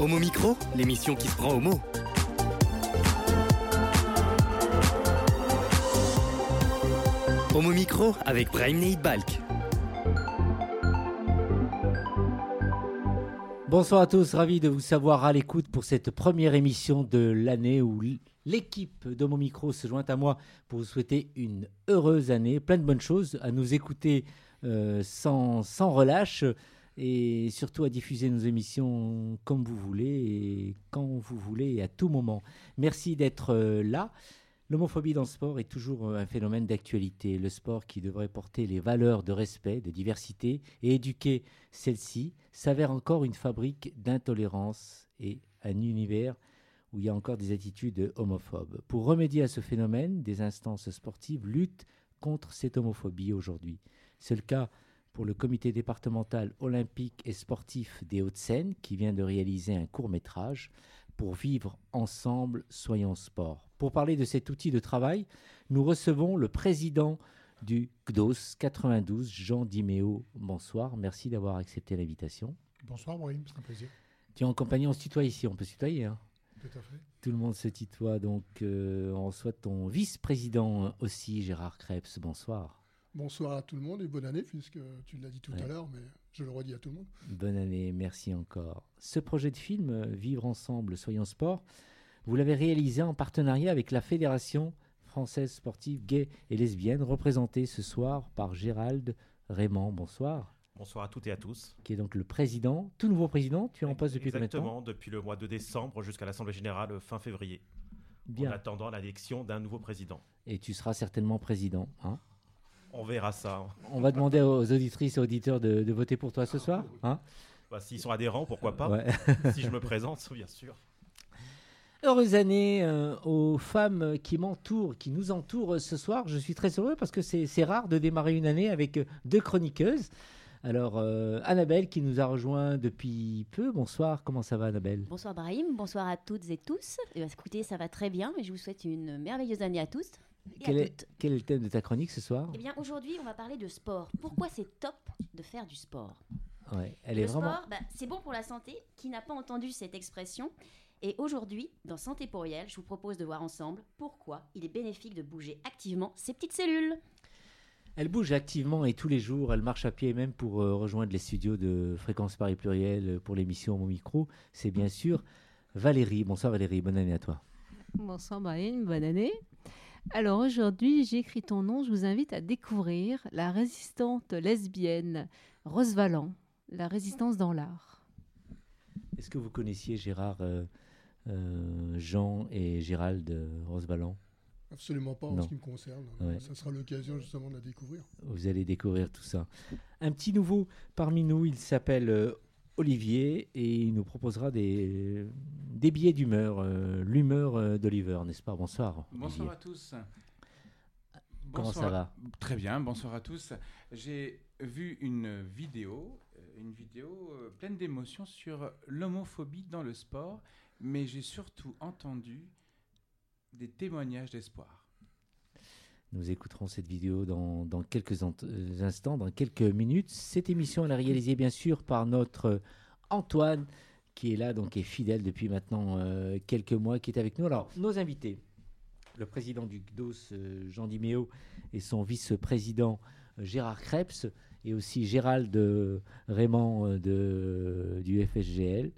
Homo Micro, l'émission qui se prend au mot. Homo Micro avec Brahim Neid Balk. Bonsoir à tous, ravi de vous savoir à l'écoute pour cette première émission de l'année où l'équipe d'Homo Micro se joint à moi pour vous souhaiter une heureuse année, plein de bonnes choses, à nous écouter euh, sans relâche et surtout à diffuser nos émissions comme vous voulez et quand vous voulez et à tout moment. Merci d'être euh, là. L'homophobie dans le sport est toujours euh, un phénomène d'actualité. Le sport qui devrait porter les valeurs de respect, de diversité et éduquer celles-ci s'avère encore une fabrique d'intolérance et un univers où il y a encore des attitudes homophobes. Pour remédier à ce phénomène, des instances sportives luttent contre cette homophobie aujourd'hui. C'est le cas pour le comité départemental olympique et sportif des Hauts-de-Seine qui vient de réaliser un court métrage pour vivre ensemble, soyons sport. Pour parler de cet outil de travail, nous recevons le président du CDOS 92, Jean Diméo. Bonsoir, merci d'avoir accepté l'invitation. Bonsoir Brahim, c'est un plaisir. Tu es en compagnie, on se tutoie ici, on peut se tutoyer. Hein Tout à fait. Tout le monde se tutoie, donc euh, on souhaite ton vice-président aussi, Gérard Krebs. Bonsoir. Bonsoir à tout le monde et bonne année, puisque tu l'as dit tout Ouais. à l'heure, mais je le redis à tout le monde. Bonne année, merci encore. Ce projet de film, Vivre ensemble, soyons sport, vous l'avez réalisé en partenariat avec la Fédération française sportive gay et lesbienne, représentée ce soir par Gérald Raymond. Bonsoir. Bonsoir à toutes et à tous. Qui est donc le président, tout nouveau président. Tu es en poste depuis combien de temps? Exactement, depuis le mois de décembre jusqu'à l'Assemblée Générale fin février, en Bien. attendant l'élection d'un nouveau président. Et tu seras certainement président. hein? On verra ça. On va demander aux auditrices et auditeurs de, de voter pour toi ce soir. hein Bah, S'ils sont adhérents, pourquoi pas Ouais. Si je me présente, bien sûr. Heureuse année euh, aux femmes qui m'entourent, qui nous entourent ce soir. Je suis très heureux parce que c'est rare de démarrer une année avec deux chroniqueuses. Alors, euh, Annabelle qui nous a rejoint depuis peu. Bonsoir, comment ça va Annabelle? Bonsoir Brahim, bonsoir à toutes et tous. Eh bien, écoutez, ça va très bien et je vous souhaite une merveilleuse année à tous quel est, toutes. quel est le thème de ta chronique ce soir? Eh bien, aujourd'hui, on va parler de sport. Pourquoi c'est top de faire du sport? Ouais, Elle Le est vraiment... sport, bah, c'est bon pour la santé. Qui n'a pas entendu cette expression? Et aujourd'hui, dans Santé pour Riel, je vous propose de voir ensemble pourquoi il est bénéfique de bouger activement ces petites cellules. Elle bouge activement et tous les jours, elle marche à pied même pour euh, rejoindre les studios de Fréquence Paris Pluriel euh, pour l'émission Mon Micro. C'est bien sûr Valérie. Bonsoir Valérie, bonne année à toi. Bonsoir Brahim, bonne année. Alors aujourd'hui, j'écris ton nom, je vous invite à découvrir la résistante lesbienne Rose Valland, la résistance dans l'art. Est-ce que vous connaissiez Gérard, euh, euh, Jean et Gérald euh, Rosevalland Absolument pas en Non. ce qui me concerne. Ouais. Ça sera l'occasion justement de la découvrir. Vous allez découvrir tout ça. Un petit nouveau parmi nous, il s'appelle euh, Olivier et il nous proposera des, des billets d'humeur, euh, l'humeur euh, d'Oliver, n'est-ce pas? Bonsoir. Bonsoir à tous. Comment Bonsoir- ça va? Très bien, bonsoir à tous. J'ai vu une vidéo, euh, une vidéo pleine d'émotions sur l'homophobie dans le sport, mais j'ai surtout entendu des témoignages d'espoir. Nous écouterons cette vidéo dans, quelques euh, instants, dans quelques minutes. Cette émission, elle est réalisée bien sûr par notre euh, Antoine, qui est là, donc est fidèle depuis maintenant euh, quelques mois, qui est avec nous. Alors, nos invités, le président du GDOS, Jean Diméo, et son vice-président Gérard Krebs, et aussi Gérald Raymond du FSGL.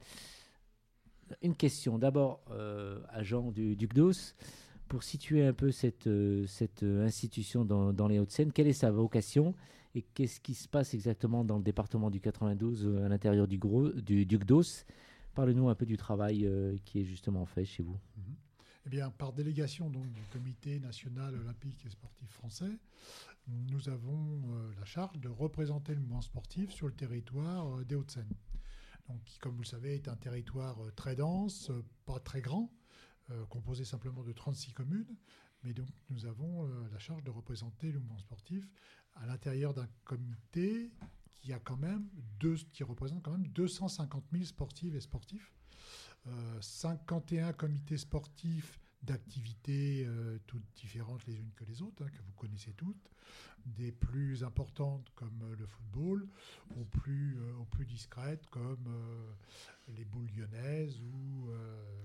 Une question d'abord à Jean du, du GDOS pour situer un peu cette, euh, euh, institution dans, les Hauts-de-Seine, quelle est sa vocation et qu'est-ce qui se passe exactement dans le département du 92 euh, à l'intérieur du, gros, du, du GDOS Parle-nous un peu du travail qui est justement fait chez vous. Eh bien, par délégation donc, du Comité national olympique et sportif français, nous avons la charge de représenter le mouvement sportif sur le territoire des Hauts-de-Seine. Donc, qui, comme vous le savez, est un territoire très dense, pas très grand, euh, composé simplement de 36 communes. Mais donc, nous avons euh, la charge de représenter le mouvement sportif à l'intérieur d'un comité qui représente quand même 250 000 sportives et sportifs. Euh, 51 comités sportifs d'activités euh, toutes différentes les unes que les autres, hein, que vous connaissez toutes, des plus importantes comme euh, le football, aux plus, euh, aux plus discrètes comme les boules lyonnaises ou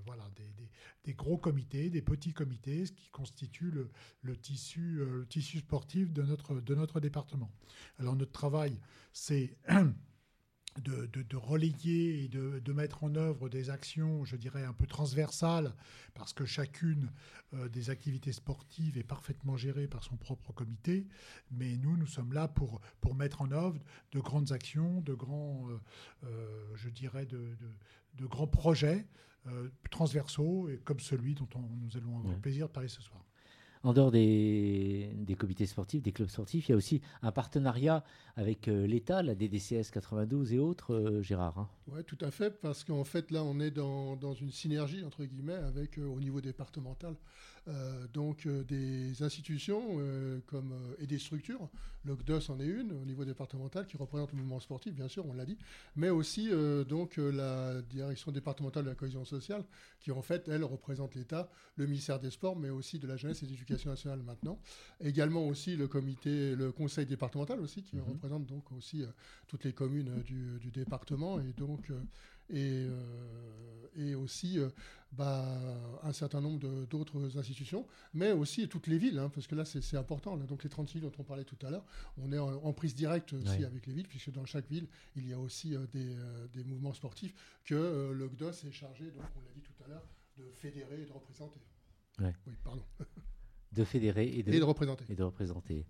voilà, des, des- des gros comités, des petits comités, ce qui constitue le, le tissu, le tissu sportif de notre, de notre département. Alors notre travail, c'est de, de- de relayer et de, de mettre en œuvre des actions, je dirais, un peu transversales, parce que chacune euh, des activités sportives est parfaitement gérée par son propre comité. Mais nous, nous sommes là pour, pour mettre en œuvre de grandes actions, de grands, euh, euh, je dirais, de, grands projets transversaux, et comme celui dont on- nous allons avoir Ouais. plaisir de parler ce soir. En dehors des, comités sportifs, des clubs sportifs, il y a aussi un partenariat avec euh, l'État, la DDCS 92 et autres, euh, Gérard. hein. Oui, tout à fait, parce qu'en fait, là, on est dans, dans une synergie, entre guillemets, avec, euh, au niveau départemental, euh, donc euh, des institutions euh, comme, et des structures. Le CDOS en est une, au niveau départemental, qui représente le mouvement sportif, bien sûr, on l'a dit, mais aussi donc, la direction départementale de la cohésion sociale, qui en fait, elle, représente l'État, le ministère des Sports, mais aussi de la jeunesse et de l'éducation nationale maintenant. Également aussi le comité, le conseil départemental aussi, qui Mhm. représente donc aussi toutes les communes du, du département et donc et, euh, et aussi euh, bah, un certain nombre d'autres institutions, mais aussi toutes les villes, hein, parce que là c'est important. là. donc les 30 villes dont on parlait tout à l'heure, on est en, en prise directe aussi avec les villes, puisque dans chaque ville il y a aussi euh, des, des mouvements sportifs que le GDOS est chargé, donc on l'a dit tout à l'heure, de fédérer et de représenter. Ouais. Oui, pardon. De fédérer et de, Et de représenter. et de représenter.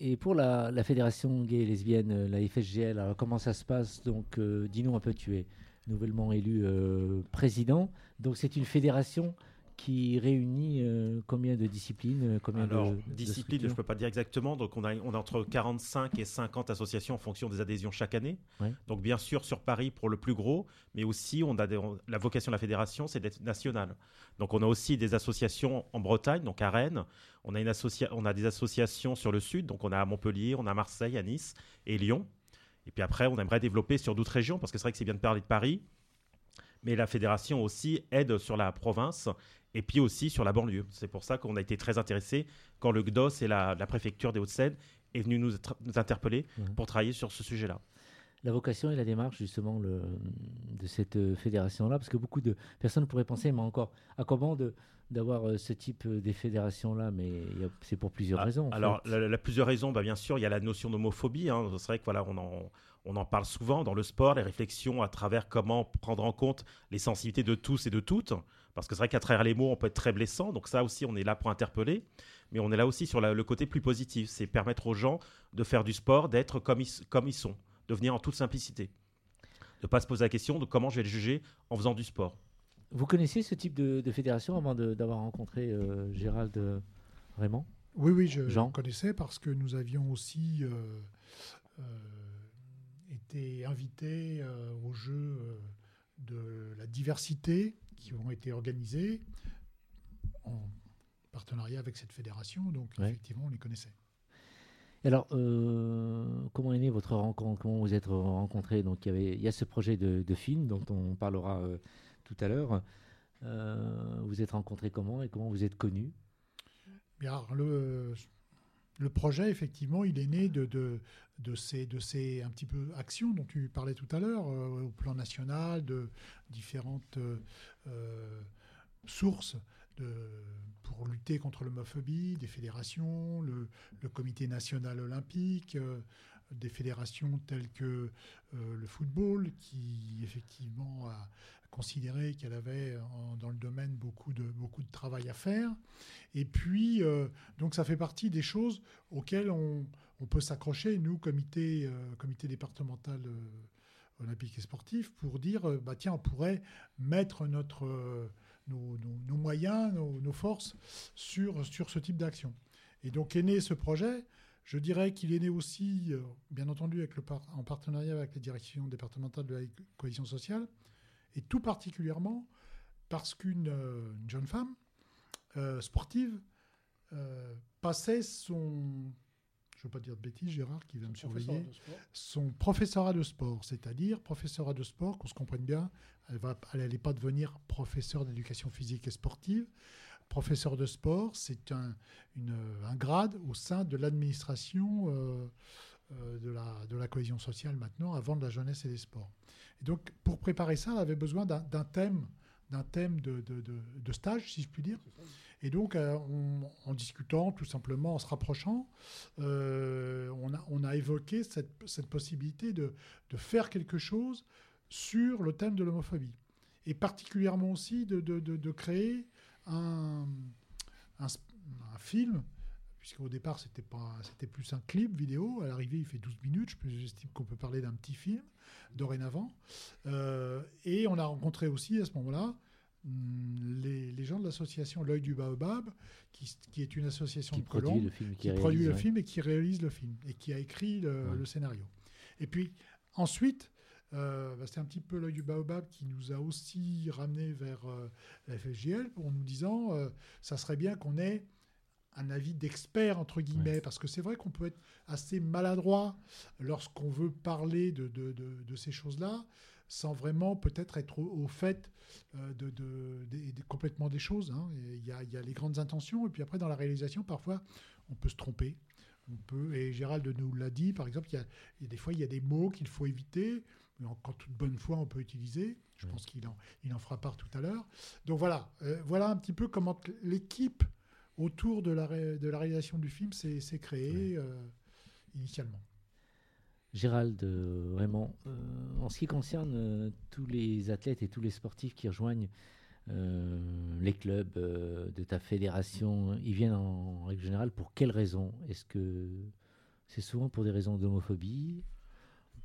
Et pour la, fédération gay et lesbienne, euh, la FSGL, comment ça se passe Donc, euh, dis-nous un peu, tu es nouvellement élu euh, président. Donc, c'est une fédération qui réunit euh, combien de disciplines euh, combien Alors, de, de discipline, je ne peux pas dire exactement. Donc, on a, on a entre 45 et 50 associations en fonction des adhésions chaque année. Ouais. Donc, bien sûr, sur Paris pour le plus gros, mais aussi, on a des- on- la vocation de la fédération, c'est d'être nationale. Donc, on a aussi des associations en Bretagne, donc à Rennes. On a, une associa- on a des associations sur le sud, donc on a à Montpellier, on a à Marseille, à Nice et Lyon. Et puis après, on aimerait développer sur d'autres régions, parce que c'est vrai que c'est bien de parler de Paris. Mais la fédération aussi aide sur la province et puis aussi sur la banlieue. C'est pour ça qu'on a été très intéressés quand le GDOS et la, la préfecture des Hauts-de-Seine est venu nous, interpeller Mhm. pour travailler sur ce sujet-là. La vocation et la démarche justement le- de cette fédération-là, parce que beaucoup de personnes pourraient penser, mais encore, à comment de- d'avoir euh, ce type euh, des fédérations-là, mais c'est pour plusieurs Ah, raisons. Alors, la plusieurs raisons, bah, bien sûr, il y a la notion d'homophobie. hein. C'est vrai que voilà, on en, on en parle souvent dans le sport, les réflexions à travers comment prendre en compte les sensibilités de tous et de toutes. Parce que c'est vrai qu'à travers les mots, on peut être très blessant. Donc ça aussi, on est là pour interpeller. Mais on est là aussi sur la- le côté plus positif. C'est permettre aux gens de faire du sport, d'être comme ils, comme ils sont, de venir en toute simplicité. De ne pas se poser la question de comment je vais le juger en faisant du sport. Vous connaissiez ce type de, de fédération avant d'avoir rencontré euh, Gérald euh, Raymond? Oui, oui, je Jean? connaissais parce que nous avions aussi euh, euh, été invités euh, aux Jeux euh, de la diversité qui ont été organisés en partenariat avec cette fédération. Donc, Ouais. effectivement, on les connaissait. Alors, euh, comment est née votre rencontre? Comment vous êtes rencontrés? Donc, il y, avait, il y a ce projet de, de film dont on parlera euh, tout à l'heure. Euh, vous êtes rencontrés comment et comment vous êtes connus? Bien, le, le projet, effectivement, il est né de, ces, de ces un petit peu actions dont tu parlais tout à l'heure, euh, au plan national, de différentes euh, euh, sources pour lutter contre l'homophobie, des fédérations, le, comité national olympique, des fédérations telles que le football, qui effectivement a considéré qu'elle avait dans le domaine beaucoup de, beaucoup de travail à faire. Et puis, euh, donc ça fait partie des choses auxquelles on, on peut s'accrocher, nous, comité, euh, comité départemental euh, olympique et sportif, pour dire, euh, bah, tiens, on pourrait mettre notre, nos, moyens, nos, forces sur, sur ce type d'action. Et donc est né ce projet. Je dirais qu'il est né aussi, bien entendu, avec le en partenariat avec la direction départementale de la cohésion sociale, et tout particulièrement parce qu'une euh, une jeune femme euh, sportive euh, passait son, je veux pas dire de bêtises, Gérard qui va me surveiller, son professorat de sport, c'est-à-dire professorat de sport, qu'on se comprenne bien, elle va, elle n'allait pas devenir professeur d'éducation physique et sportive. Professeur de sport, c'est un, une- un grade au sein de l'administration de, la, de cohésion sociale maintenant, avant de la jeunesse et des sports. Et donc, pour préparer ça, elle avait besoin d'un thème, d'un thème de, de- de- stage, si je puis dire. Et donc, euh, on- en discutant, tout simplement, en se rapprochant, euh, on, a, on a évoqué cette, cette possibilité de, faire quelque chose sur le thème de l'homophobie. Et particulièrement aussi de, créer un, un film, puisqu'au départ, c'était pas, c'était plus un clip vidéo. À l'arrivée, il fait 12 minutes. Je J'estime qu'on peut parler d'un petit film dorénavant. Euh, et on a rencontré aussi, à ce moment-là, hum, les, les gens de l'association L'œil du Baobab, qui, qui est une association Qui de produit Colombes, le film qui qui, produit le ouais. film et qui réalise le film et qui a écrit le, Ouais. le scénario. Et puis ensuite, euh, bah, c'est un petit peu l'œil du baobab qui nous a aussi ramené vers euh, la FSJL en nous disant euh, ça serait bien qu'on ait un avis d'expert entre guillemets parce que c'est vrai qu'on peut être assez maladroit lorsqu'on veut parler de, de- de- de ces choses-là sans vraiment peut-être être au, au fait euh, de, complètement des choses. hein. Il y, a, il y a les grandes intentions et puis après dans la réalisation parfois on peut se tromper. On peut, et Gérald nous l'a dit, par exemple, il y, a, il y a des fois il y a des mots qu'il faut éviter, mais en, qu'en toute bonne foi on peut utiliser. Je pense qu'il en, il en fera part tout à l'heure. Donc voilà, euh, voilà un petit peu comment l'équipe autour de la, ré- de la réalisation du film s'est créée euh, initialement. Gérald, euh, vraiment, euh, en ce qui concerne euh, tous les athlètes et tous les sportifs qui rejoignent euh, les clubs euh, de ta fédération, ils viennent en règle générale pour quelles raisons? Est-ce que c'est souvent pour des raisons d'homophobie?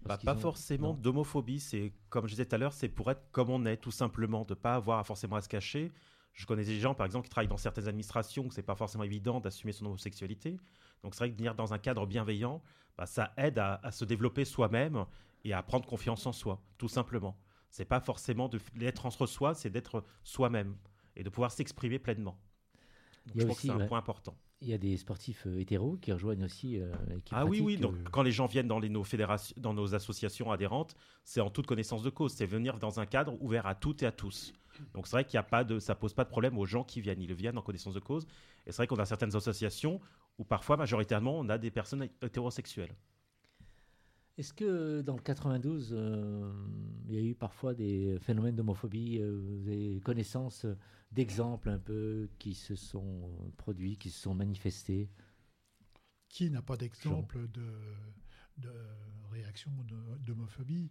Bah, pas ont- forcément d'homophobie, c'est comme je disais tout à l'heure, c'est pour être comme on est, tout simplement, de pas avoir forcément à se cacher. Je connais des gens, par exemple, qui travaillent dans certaines administrations où c'est pas forcément évident d'assumer son homosexualité. Donc c'est vrai que venir dans un cadre bienveillant, bah, ça aide à, à se développer soi-même et à prendre confiance en soi, tout simplement. C'est pas forcément d'être entre soi, c'est d'être soi-même et de pouvoir s'exprimer pleinement. Donc, je pense aussi, que c'est un point important. Il y a des sportifs euh, hétéros qui rejoignent aussi euh, qui Ah oui, oui. Donc, euh, quand les gens viennent dans les- nos fédérations, dans nos associations adhérentes, c'est en toute connaissance de cause. C'est venir dans un cadre ouvert à toutes et à tous. Donc, c'est vrai qu'il y a pas de, ça pose pas de problème aux gens qui viennent. Ils viennent en connaissance de cause. Et c'est vrai qu'on a certaines associations où parfois, majoritairement, on a des personnes hétérosexuelles. Est-ce que dans le 92, euh, il y a eu parfois des phénomènes d'homophobie euh, Vous avez connaissance euh, d'exemples un peu qui se sont produits, qui se sont manifestés Qui n'a pas d'exemple de, de réaction d'homophobie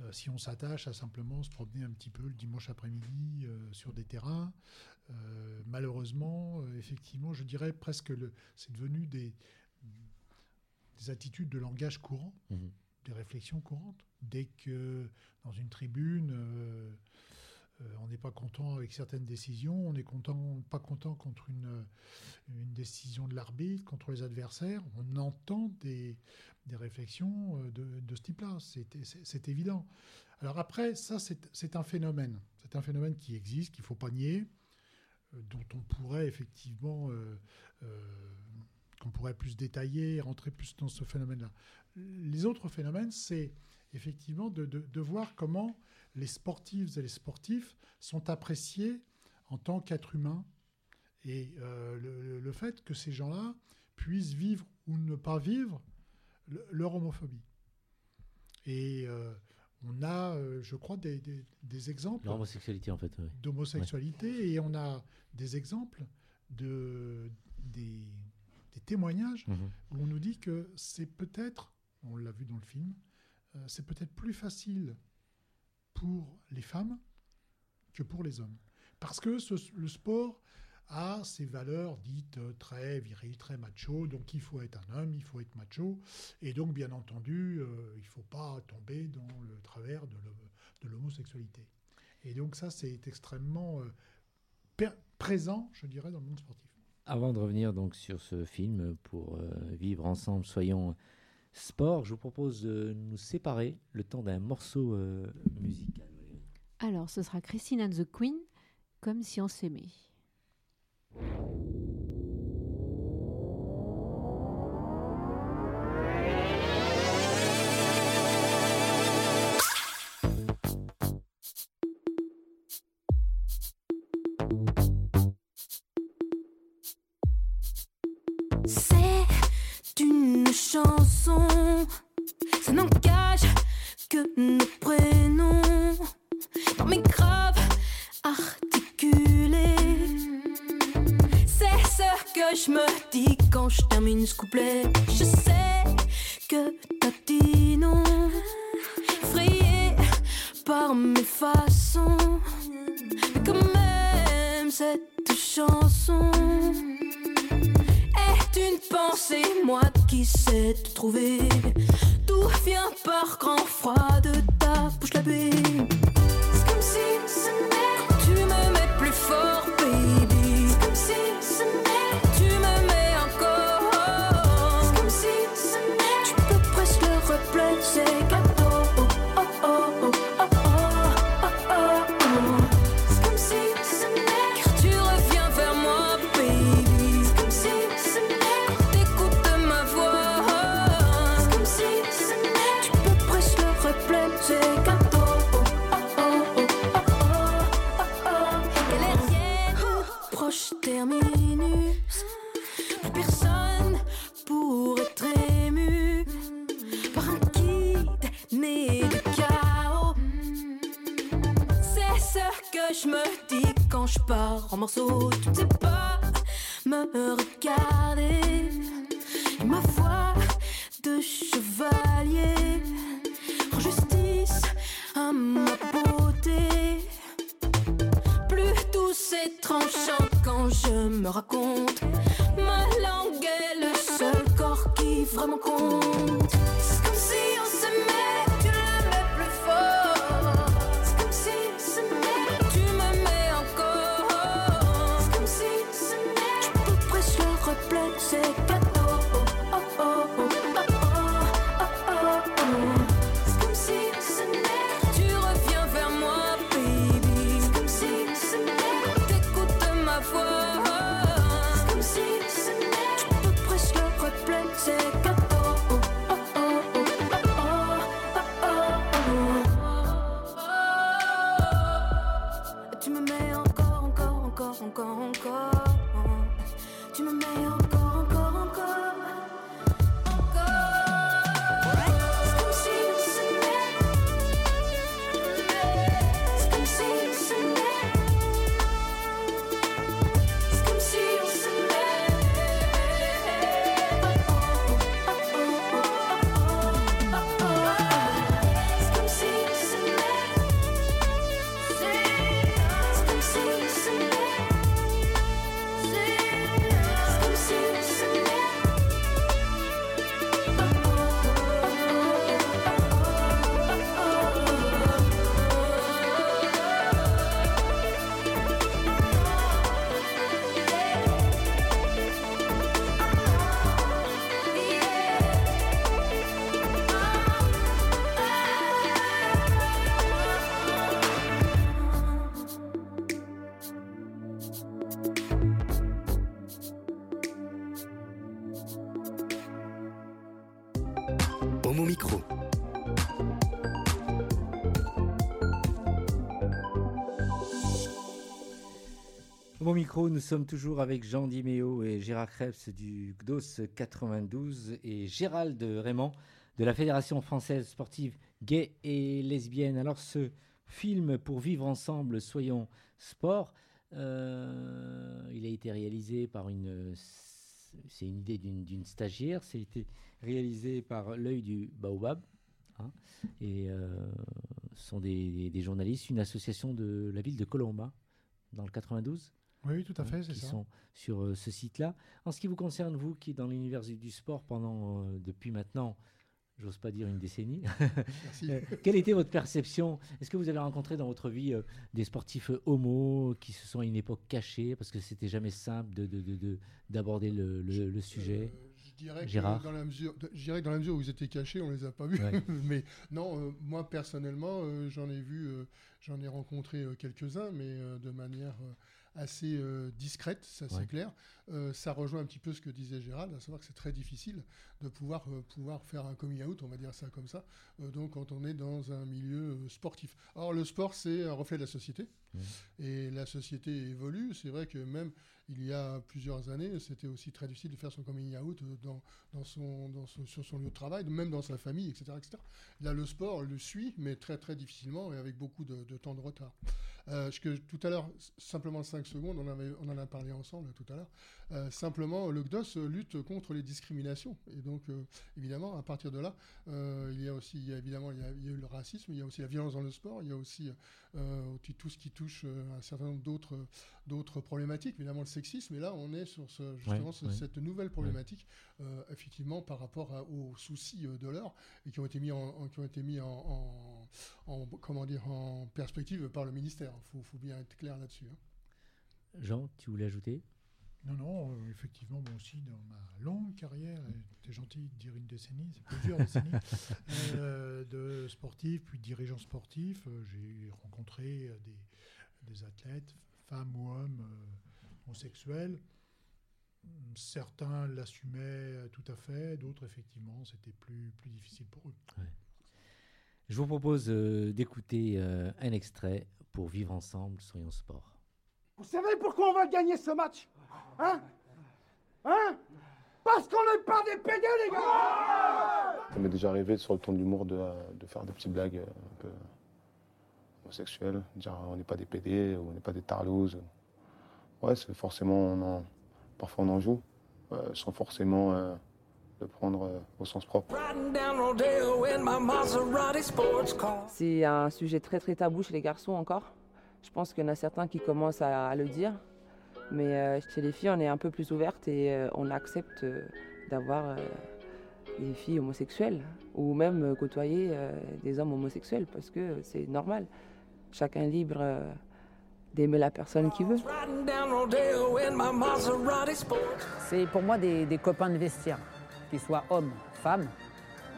Euh, Si on s'attache à simplement se promener un petit peu le dimanche après-midi euh, sur des terrains, euh, malheureusement, effectivement, je dirais presque le, c'est devenu des, des attitudes de langage courant, Mhm. des réflexions courantes. Dès que dans une tribune, euh, euh, on n'est content avec certaines décisions, on n'est content, pas content contre une, une décision de l'arbitre, contre les adversaires, on entend des, des réflexions euh, de, de ce type-là. C'est évident. Alors après, ça, c'est un phénomène. C'est un phénomène qui existe, qu'il ne faut pas nier, euh, dont on pourrait effectivement, euh, qu'on pourrait plus détailler, rentrer plus dans ce phénomène-là. Les autres phénomènes, c'est effectivement de- de voir comment les sportives et les sportifs sont appréciés en tant qu'êtres humains et euh, le, fait que ces gens-là puissent vivre ou ne pas vivre le- leur homophobie. Et euh, on a, euh, je crois, des, des- des exemples Leur homosexualité, en fait. oui. d'homosexualité et on a des exemples de, des, des témoignages Mhm. où on nous dit que c'est peut-être, on l'a vu dans le film, c'est peut-être plus facile pour les femmes que pour les hommes. Parce que le sport a ces valeurs dites euh, très viriles, très macho, donc il faut être un homme, il faut être macho, et donc bien entendu, euh, il ne faut pas tomber dans le travers de l'ho- de l'homosexualité. Et donc ça, c'est extrêmement euh, présent, je dirais, dans le monde sportif. Avant de revenir donc sur ce film pour vivre ensemble, soyons sport, je vous propose de nous séparer le temps d'un morceau euh, musical. Alors, ce sera Christine and the Queen, comme si on s'aimait. Chansons. Ça n'engage que nos prénoms. Dans mes graves articulés. C'est ce que je me dis quand je termine ce couplet. Je sais que t'as dit non. Effrayé par mes façons. Mais quand même, cette chanson est une pensée, moi qui sais te trouver. Tout vient par grand froid de ta bouche la baie. Nous sommes toujours avec Jean Diméo et Gérard Krebs du GDOS 92 et Gérald Raymond de la Fédération française sportive gay et lesbienne. Alors ce film pour vivre ensemble, soyons sport, euh, il a été réalisé par une... C'est une idée d'une stagiaire, c'est réalisé par l'œil du Baobab. hein, et euh, sont des journalistes, une association de la ville de Colomba, dans le 92 Oui, tout à hein, fait, c'est qui ça. sont sur euh, ce site-là. En ce qui vous concerne, vous qui êtes dans l'univers du- sport pendant, euh, depuis maintenant, j'ose pas dire une décennie, euh, quelle était votre perception? Est-ce que vous avez rencontré dans votre vie euh, des sportifs homo qui se sont à une époque cachés parce que c'était jamais simple de, de- de- de- d'aborder le, le- le sujet? je dirais que dans la mesure, de- je dirais que dans la mesure où ils étaient cachés, on les a pas vus. Ouais. mais non, moi personnellement, j'en ai vu, j'en ai rencontré quelques-uns, mais de manière assez euh, discrète, ça c'est clair. Euh, ça rejoint un petit peu ce que disait Gérald, à savoir que c'est très difficile de pouvoir euh, pouvoir faire un coming out, on va dire ça comme ça. euh, donc quand on est dans un milieu sportif. Alors le sport, c'est un reflet de la société. Et la société évolue. C'est vrai que même il y a plusieurs années, c'était aussi très difficile de faire son coming out dans, dans son, dans son- sur son lieu de travail, même dans sa famille, etc., etc. Là, le sport le suit, mais très très difficilement et avec beaucoup de, de temps de retard. Euh, que tout à l'heure, simplement 5 secondes, on, avait, on en a parlé ensemble tout à l'heure. Euh, simplement, le CDOS lutte contre les discriminations. Et donc, euh, évidemment, à partir de là, euh, il y a aussi, il y a évidemment, il y a, il y a eu le racisme, il y a aussi la violence dans le sport, il y a aussi euh, tout- ce qui touche un certain nombre d'autres d'autres problématiques, évidemment le sexisme. Et là, on est sur ce, justement Ouais, ce- ouais. cette nouvelle problématique, euh, effectivement, par rapport à- aux soucis de l'heure et qui ont été mis en, en- qui ont été mis en, en- en- comment dire en perspective par le ministère. Il faut, faut bien être clair là-dessus. hein. Jean, tu voulais ajouter? Non, non, euh, effectivement, moi aussi, dans ma longue carrière, t'es gentil de dire une décennie, c'est plusieurs décennies, euh, de sportif, puis dirigeant sportif, euh, j'ai rencontré euh, des, des athlètes, femmes ou hommes euh, homosexuels. Certains l'assumaient tout à fait, d'autres, effectivement, c'était plus, plus difficile pour eux. Je vous propose euh, d'écouter euh, un extrait pour vivre ensemble, soyons sport. Vous savez pourquoi on va gagner ce match? Hein Hein Parce qu'on n'est pas des PD, les gars Ça m'est déjà arrivé sur le ton de l'humour de, de faire des petites blagues euh, un peu homosexuelles, dire on n'est pas des PD ou on n'est pas des tarlouses. Ouais, c'est forcément, on en- parfois on en joue, euh, sans forcément euh, le prendre euh, au sens propre. Riding down Rodeo in my Maserati sports car. C'est un sujet très très tabou chez les garçons encore. Je pense qu'il y en a certains qui commencent à, à le dire. Mais euh, chez les filles, on est un peu plus ouverte et euh, on accepte euh, d'avoir des filles homosexuelles ou même côtoyer des hommes homosexuels parce que c'est normal. Chacun libre d'aimer la personne qu'il veut. C'est pour moi des, des copains de vestiaire, qu'ils soient hommes, femmes.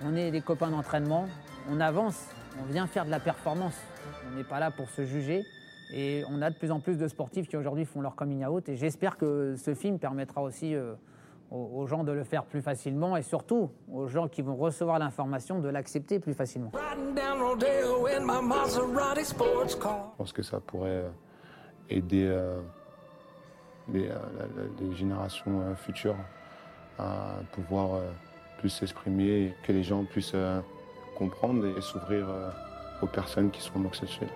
On est des copains d'entraînement, on avance, on vient faire de la performance. On n'est pas là pour se juger. Et on a de plus en plus de sportifs qui aujourd'hui font leur coming out. Et j'espère que ce film permettra aussi euh, aux, gens de le faire plus facilement et surtout aux gens qui vont recevoir l'information de l'accepter plus facilement. Je pense que ça pourrait euh, aider euh, les, générations futures à pouvoir plus s'exprimer que les gens puissent comprendre et s'ouvrir aux personnes qui sont homosexuelles.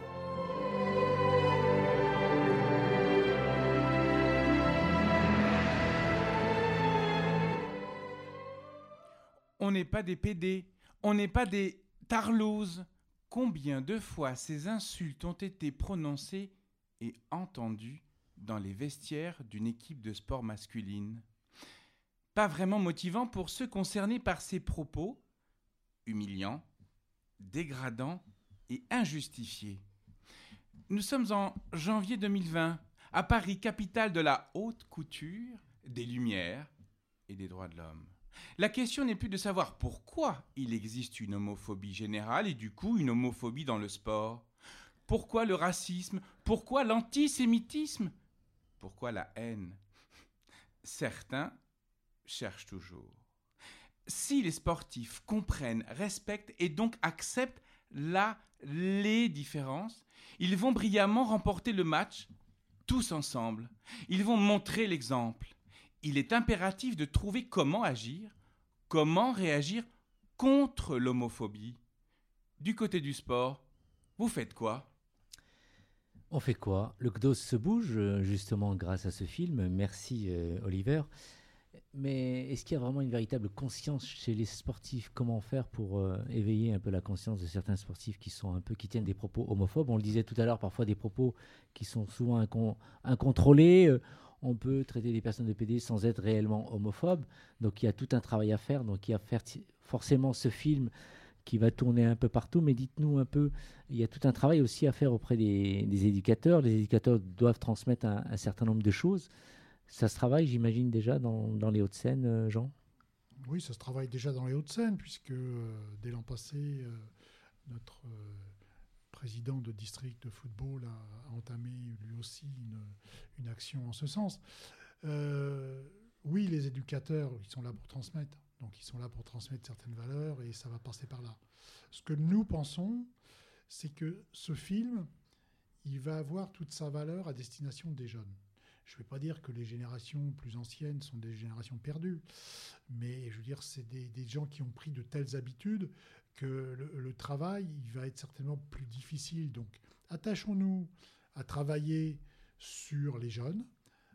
N'est pas des PD, on n'est pas des tarlouses. Combien de fois ces insultes ont été prononcées et entendues dans les vestiaires d'une équipe de sport masculine? Pas vraiment motivant pour ceux concernés par ces propos, humiliants, dégradants et injustifiés. Nous sommes en janvier 2020, à Paris, capitale de la haute couture, des lumières et des droits de l'homme. La question n'est plus de savoir pourquoi il existe une homophobie générale et du coup une homophobie dans le sport. Pourquoi le racisme? Pourquoi l'antisémitisme? Pourquoi la haine? Certains cherchent toujours. Si les sportifs comprennent, respectent et donc acceptent la, les différences, ils vont brillamment remporter le match tous ensemble. Ils vont montrer l'exemple il est impératif de trouver comment agir, comment réagir contre l'homophobie. Du côté du sport, vous faites quoi? On fait quoi? Le CDOS se bouge euh, justement grâce à ce film. Merci euh, Oliver. Mais est-ce qu'il y a vraiment une véritable conscience chez les sportifs? Comment faire pour euh, éveiller un peu la conscience de certains sportifs qui sont un peu qui tiennent des propos homophobes? On le disait tout à l'heure, parfois des propos qui sont souvent incon- incontrôlés. On peut traiter des personnes de PD sans être réellement homophobe. Donc il y a tout un travail à faire. Donc il y a forcément ce film qui va tourner un peu partout. Mais dites-nous un peu, il y a tout un travail aussi à faire auprès des, éducateurs. Les éducateurs doivent transmettre un, certain nombre de choses. Ça se travaille, j'imagine, déjà dans, les Hauts-de-Seine, euh, Jean? Oui, ça se travaille déjà dans les Hauts-de-Seine, puisque euh, dès l'an passé, euh, notre président de district de football a, entamé lui aussi une, action en ce sens. Euh, oui, les éducateurs, ils sont là pour transmettre. Donc, ils sont là pour transmettre certaines valeurs et ça va passer par là. Ce que nous pensons, c'est que ce film, il va avoir toute sa valeur à destination des jeunes. Je ne vais pas dire que les générations plus anciennes sont des générations perdues, mais je veux dire, c'est des gens qui ont pris de telles habitudes que le, travail, il va être certainement plus difficile. Donc, attachons-nous à travailler sur les jeunes,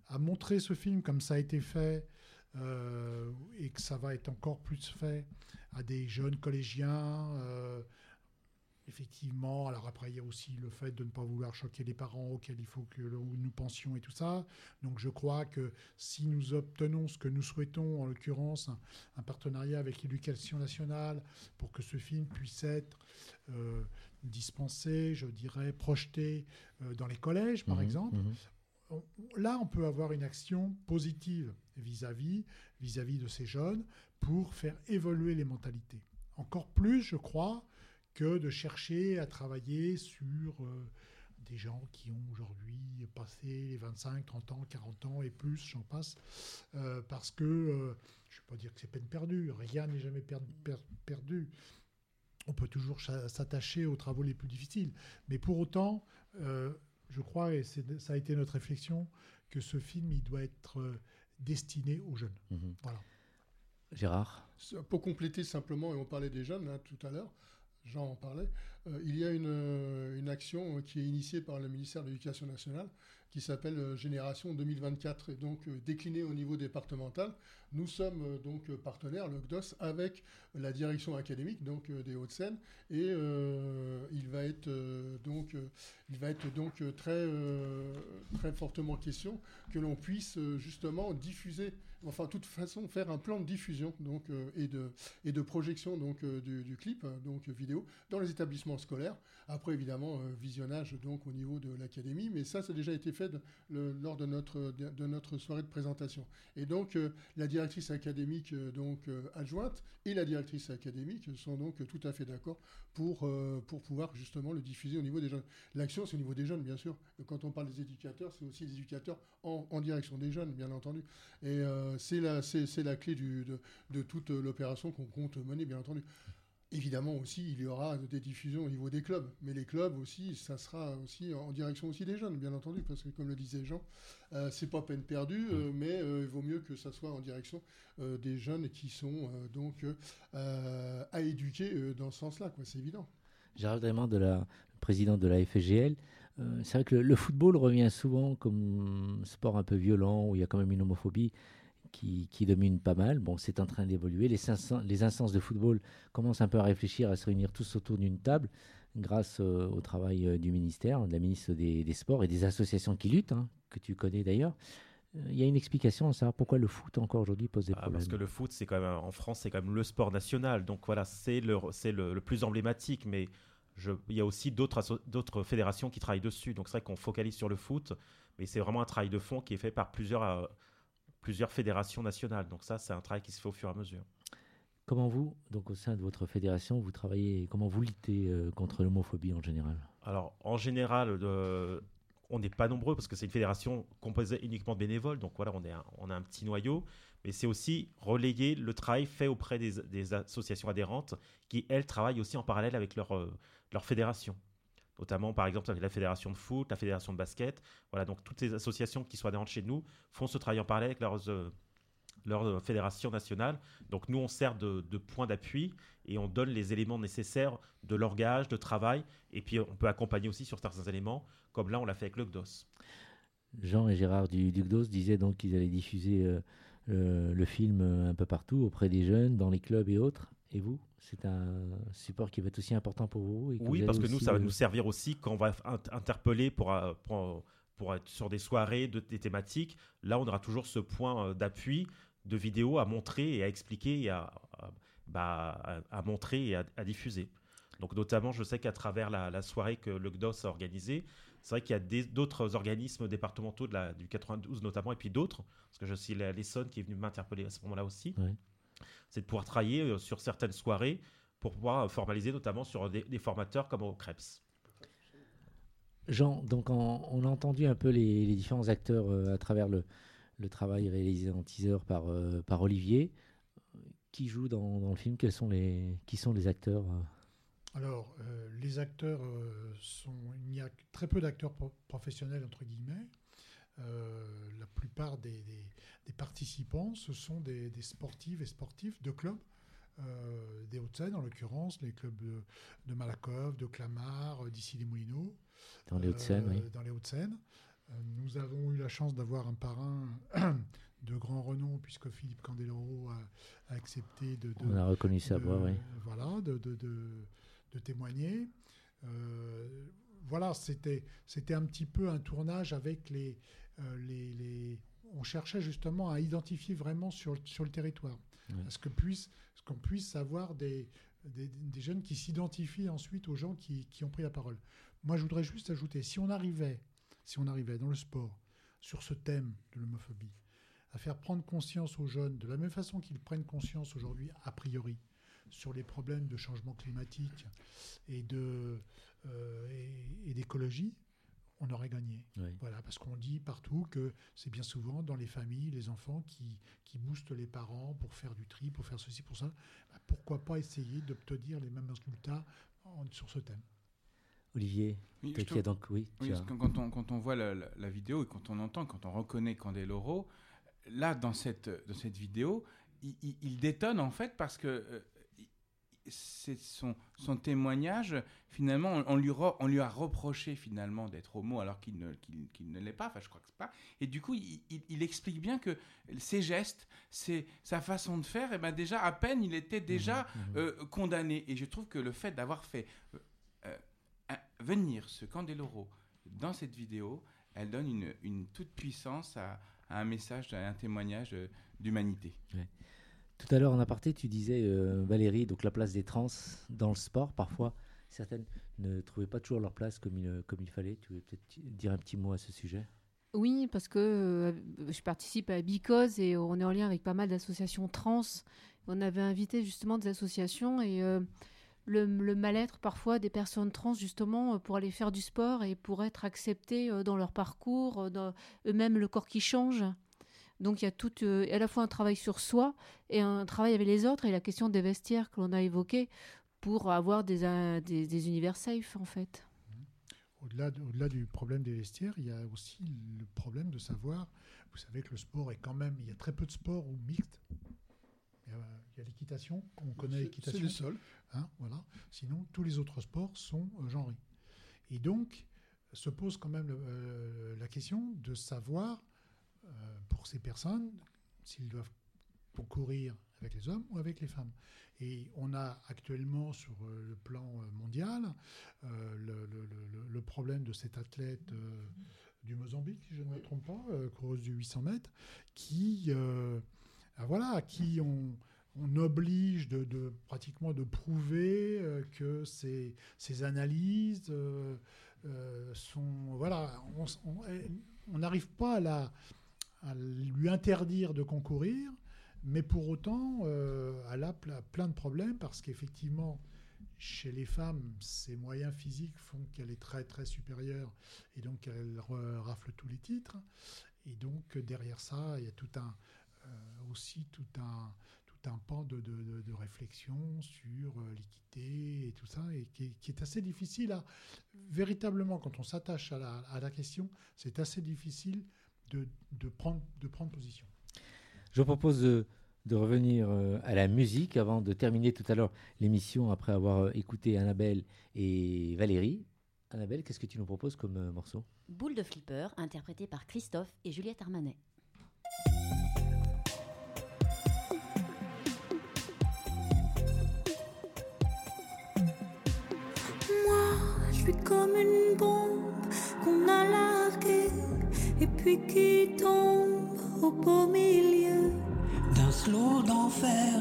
à montrer ce film comme ça a été fait euh, et que ça va être encore plus fait à des jeunes collégiens. euh, effectivement, alors après, il y a aussi le fait de ne pas vouloir choquer les parents auxquels il faut que nous pensions et tout ça. Donc je crois que si nous obtenons ce que nous souhaitons, en l'occurrence un, un partenariat avec l'éducation nationale pour que ce film puisse être euh, dispensé, je dirais, projeté euh, dans les collèges, par Mhm, exemple, mhm. là, on peut avoir une action positive vis-à-vis vis-à-vis de ces jeunes pour faire évoluer les mentalités. Encore plus, je crois, que de chercher à travailler sur euh, des gens qui ont aujourd'hui passé les 25, 30 ans, 40 ans et plus, j'en passe, euh, parce que, euh, je ne vais pas dire que c'est peine perdue, rien n'est jamais per- per- perdu. On peut toujours s'attacher aux travaux les plus difficiles. Mais pour autant, euh, je crois, et ça a été notre réflexion, que ce film, il doit être destiné aux jeunes. Mhm. Voilà. Gérard? Pour compléter simplement, et on parlait des jeunes là, tout à l'heure, Jean en parlait, euh, il y a une, euh, une action euh, qui est initiée par le ministère de l'Éducation nationale qui s'appelle Génération 2024 et donc déclinée au niveau départemental. Nous sommes donc partenaires, le CDOS, avec la direction académique donc des Hauts-de-Seine et il va être donc il va être donc très très fortement question que l'on puisse justement diffuser enfin de toute façon faire un plan de diffusion donc euh, et de et de projection donc euh, du, clip euh, donc vidéo dans les établissements scolaires. Après évidemment euh, visionnage donc au niveau de l'académie mais ça ça a déjà été fait lors de notre de, notre soirée de présentation. Et donc la directrice académique donc adjointe et la directrice académique sont donc tout à fait d'accord pour pour pouvoir justement le diffuser au niveau des jeunes. L'action c'est au niveau des jeunes bien sûr. Quand on parle des éducateurs c'est aussi les éducateurs en, en direction des jeunes bien entendu. Et c'est la c'est la clé du, de, de toute l'opération qu'on compte mener bien entendu Évidemment aussi, il y aura des diffusions au niveau des clubs, mais les clubs aussi, ça sera aussi en direction aussi des jeunes, bien entendu, parce que comme le disait Jean, euh, c'est pas peine perdue, euh, mais euh, il vaut mieux que ça soit en direction euh, des jeunes qui sont euh, donc euh, à éduquer euh, dans ce sens-là, quoi. C'est évident. Gérald Raymond, de la, président de la FGL. Euh, c'est vrai que le, le football revient souvent comme sport un peu violent, où il y a quand même une homophobie qui, qui domine pas mal. Bon, c'est en train d'évoluer. Les, 500 les instances de football commencent un peu à réfléchir, à se réunir tous autour d'une table, grâce euh, au travail euh, du ministère, de la ministre des, des Sports et des associations qui luttent, hein, que tu connais d'ailleurs. Euh, Il y a une explication à savoir pourquoi le foot encore aujourd'hui pose des Ah, problèmes. parce que le foot, c'est quand même en France, c'est quand même le sport national. Donc voilà, c'est le, c'est le, le plus emblématique. Mais je, il y a aussi d'autres, fédérations qui travaillent dessus. Donc c'est vrai qu'on focalise sur le foot, mais c'est vraiment un travail de fond qui est fait par plusieurs, plusieurs fédérations nationales. Donc ça, c'est un travail qui se fait au fur et à mesure. Comment vous, donc au sein de votre fédération, vous travaillez, comment vous luttez euh, contre l'homophobie en général? Alors, en général, euh, on n'est pas nombreux parce que c'est une fédération composée uniquement de bénévoles. Donc voilà, on, est un, on a un petit noyau. Mais c'est aussi relayer le travail fait auprès des, des associations adhérentes qui, elles, travaillent aussi en parallèle avec leur, euh, leur fédération. Notamment, par exemple, avec la fédération de foot, la fédération de basket. Voilà, donc toutes les associations qui sont adhérentes chez nous font ce travail en parallèle avec leurs, euh, euh, fédération nationale. Donc nous, on sert de, point d'appui et on donne les éléments nécessaires de l'orgage, de travail. Et puis on peut accompagner aussi sur certains éléments, comme là, on l'a fait avec le GDOS. Jean et Gérard du Ducdos disaient donc qu'ils allaient diffuser euh, le, film un peu partout, auprès des jeunes, dans les clubs et autres. Et vous C'est un support qui va être aussi important pour vous et que Oui, vous parce que nous, ça va euh, nous servir aussi quand on va int- interpeller pour, euh, pour, pour être sur des soirées, de, des thématiques. Là, on aura toujours ce point euh, d'appui de vidéo à montrer et à expliquer et à, à- bah, à- à montrer et à, diffuser. Donc notamment, je sais qu'à travers la, la soirée que le GDOS a organisée, c'est vrai qu'il y a d'autres organismes départementaux de la, du 92 notamment, et puis d'autres, parce que je suis l'Essonne qui est venu m'interpeller à ce moment-là aussi, Ouais. C'est de pouvoir travailler euh, sur certaines soirées pour pouvoir euh, formaliser notamment sur des, des formateurs comme au CREPS. Jean, donc en- on a entendu un peu les, les différents acteurs euh, à travers le, le travail réalisé en teaser par, euh, par Olivier. Qui joue dans, dans le film? Quels sont les, Qui sont les acteurs Alors, euh, les acteurs euh, sont. Il y a très peu d'acteurs pro- professionnels, entre guillemets. Euh, la plupart des, des- des participants, ce sont des, des sportives et sportifs de clubs. euh, des Hauts-de-Seine, en l'occurrence, les clubs de, de Malakoff, de Clamart, euh, d'ici les Moulineaux. Dans les Hauts-de-Seine, oui. Dans les Hauts-de-Seine. Nous avons eu la chance d'avoir un parrain de grand renom, puisque Philippe Candeloro a, a accepté de, de- On a reconnu sa voix, oui. Voilà, de, témoigner. Euh, voilà, c'était un petit peu un tournage avec les, les, les- On cherchait justement à identifier vraiment sur, le- sur le territoire. Oui. À ce que puisse, ce qu'on puisse avoir des, des, des jeunes qui s'identifient ensuite aux gens qui, qui ont pris la parole. Moi, je voudrais juste ajouter, si on arrivait, si on arrivait dans le sport sur ce thème de l'homophobie, à faire prendre conscience aux jeunes, de la même façon qu'ils prennent conscience aujourd'hui, a priori, sur les problèmes de changement climatique et euh, et d'écologie, on aurait gagné. Oui. Voilà, parce qu'on dit partout que c'est bien souvent dans les familles, les enfants qui, qui boostent les parents pour faire du tri, pour faire ceci, pour ça. Bah, pourquoi pas essayer d'obtenir les mêmes résultats en- sur ce thème? Olivier, Oui, je qui as trouve- donc. Oui, Oui, as- que quand on, quand on voit la, la- la vidéo et quand on entend, quand on reconnaît Candeloro, là, dans cette, dans cette vidéo, il, il- il détonne en fait parce que euh, son, son témoignage, finalement, on, on lui re- on lui a reproché finalement d'être homo alors qu'il ne, ne l'est pas, enfin je crois que c'est pas. Et du coup, il, il- il explique bien que ses gestes, c'est sa façon de faire, et ben déjà, à peine, il était déjà Mhm, euh, condamné. Et je trouve que le fait d'avoir fait euh, euh, venir ce Candeloro dans cette vidéo, elle donne une, une toute puissance à, à un message, à un témoignage d'humanité. Ouais. Tout à l'heure en aparté, tu disais, euh, Valérie, donc la place des trans dans le sport, parfois, certaines ne trouvaient pas toujours leur place comme il, il fallait. Tu veux peut-être dire un petit mot à ce sujet? Oui, parce que euh, je participe à Bicose et on est en lien avec pas mal d'associations trans. On avait invité justement des associations et euh, le, le mal-être parfois des personnes trans justement euh, pour aller faire du sport et pour être acceptées euh, dans leur parcours, euh, eux-mêmes le corps qui change. Donc il y a tout euh, à la fois un travail sur soi et un travail avec les autres et la question des vestiaires que l'on a évoqué pour avoir des, des, des univers safe en fait. Au-delà de- au-delà du problème des vestiaires, il y a aussi le problème de savoir, vous savez que le sport est quand même, il y a très peu de sports ou mixtes. Il y a, il y a l'équitation, on connaît C'est- l'équitation. c'est les seuls. Hein, voilà. Sinon, tous les autres sports sont euh, genrés. Et donc, se pose quand même le- euh, la question de savoir, euh, pour ces personnes, s'ils doivent concourir avec les hommes ou avec les femmes. Et on a actuellement sur euh, le plan euh, mondial euh, le, problème de cet athlète euh, du Mozambique, si je ne me trompe pas, euh, coureuse du 800 mètres, qui, euh, ah, voilà, qui on, on oblige de, pratiquement de prouver euh, que ces, ces analyses euh, euh, sont, voilà, on- on n'arrive pas à, la, à lui interdire de concourir, mais pour autant, euh, elle a ple- plein de problèmes parce qu'effectivement, chez les femmes, ses moyens physiques font qu'elle est très très supérieure et donc elle rafle tous les titres. Et donc derrière ça, il y a tout un euh, aussi tout un tout un pan de, de- de- réflexion sur euh, l'équité et tout ça, et qui est, assez difficile à véritablement quand on s'attache à à la question, c'est assez difficile de, de prendre de prendre position. Je vous propose de, de revenir euh, à la musique avant de terminer tout à l'heure l'émission après avoir euh, écouté Annabelle et Valérie. Annabelle, qu'est-ce que tu nous proposes comme euh, morceau? Boule de flipper, interprété par Christophe et Juliette Armanet. Moi, je suis comme une bombe qu'on a larguée et puis qui tombe au beau milieu. d'un slow d'enfer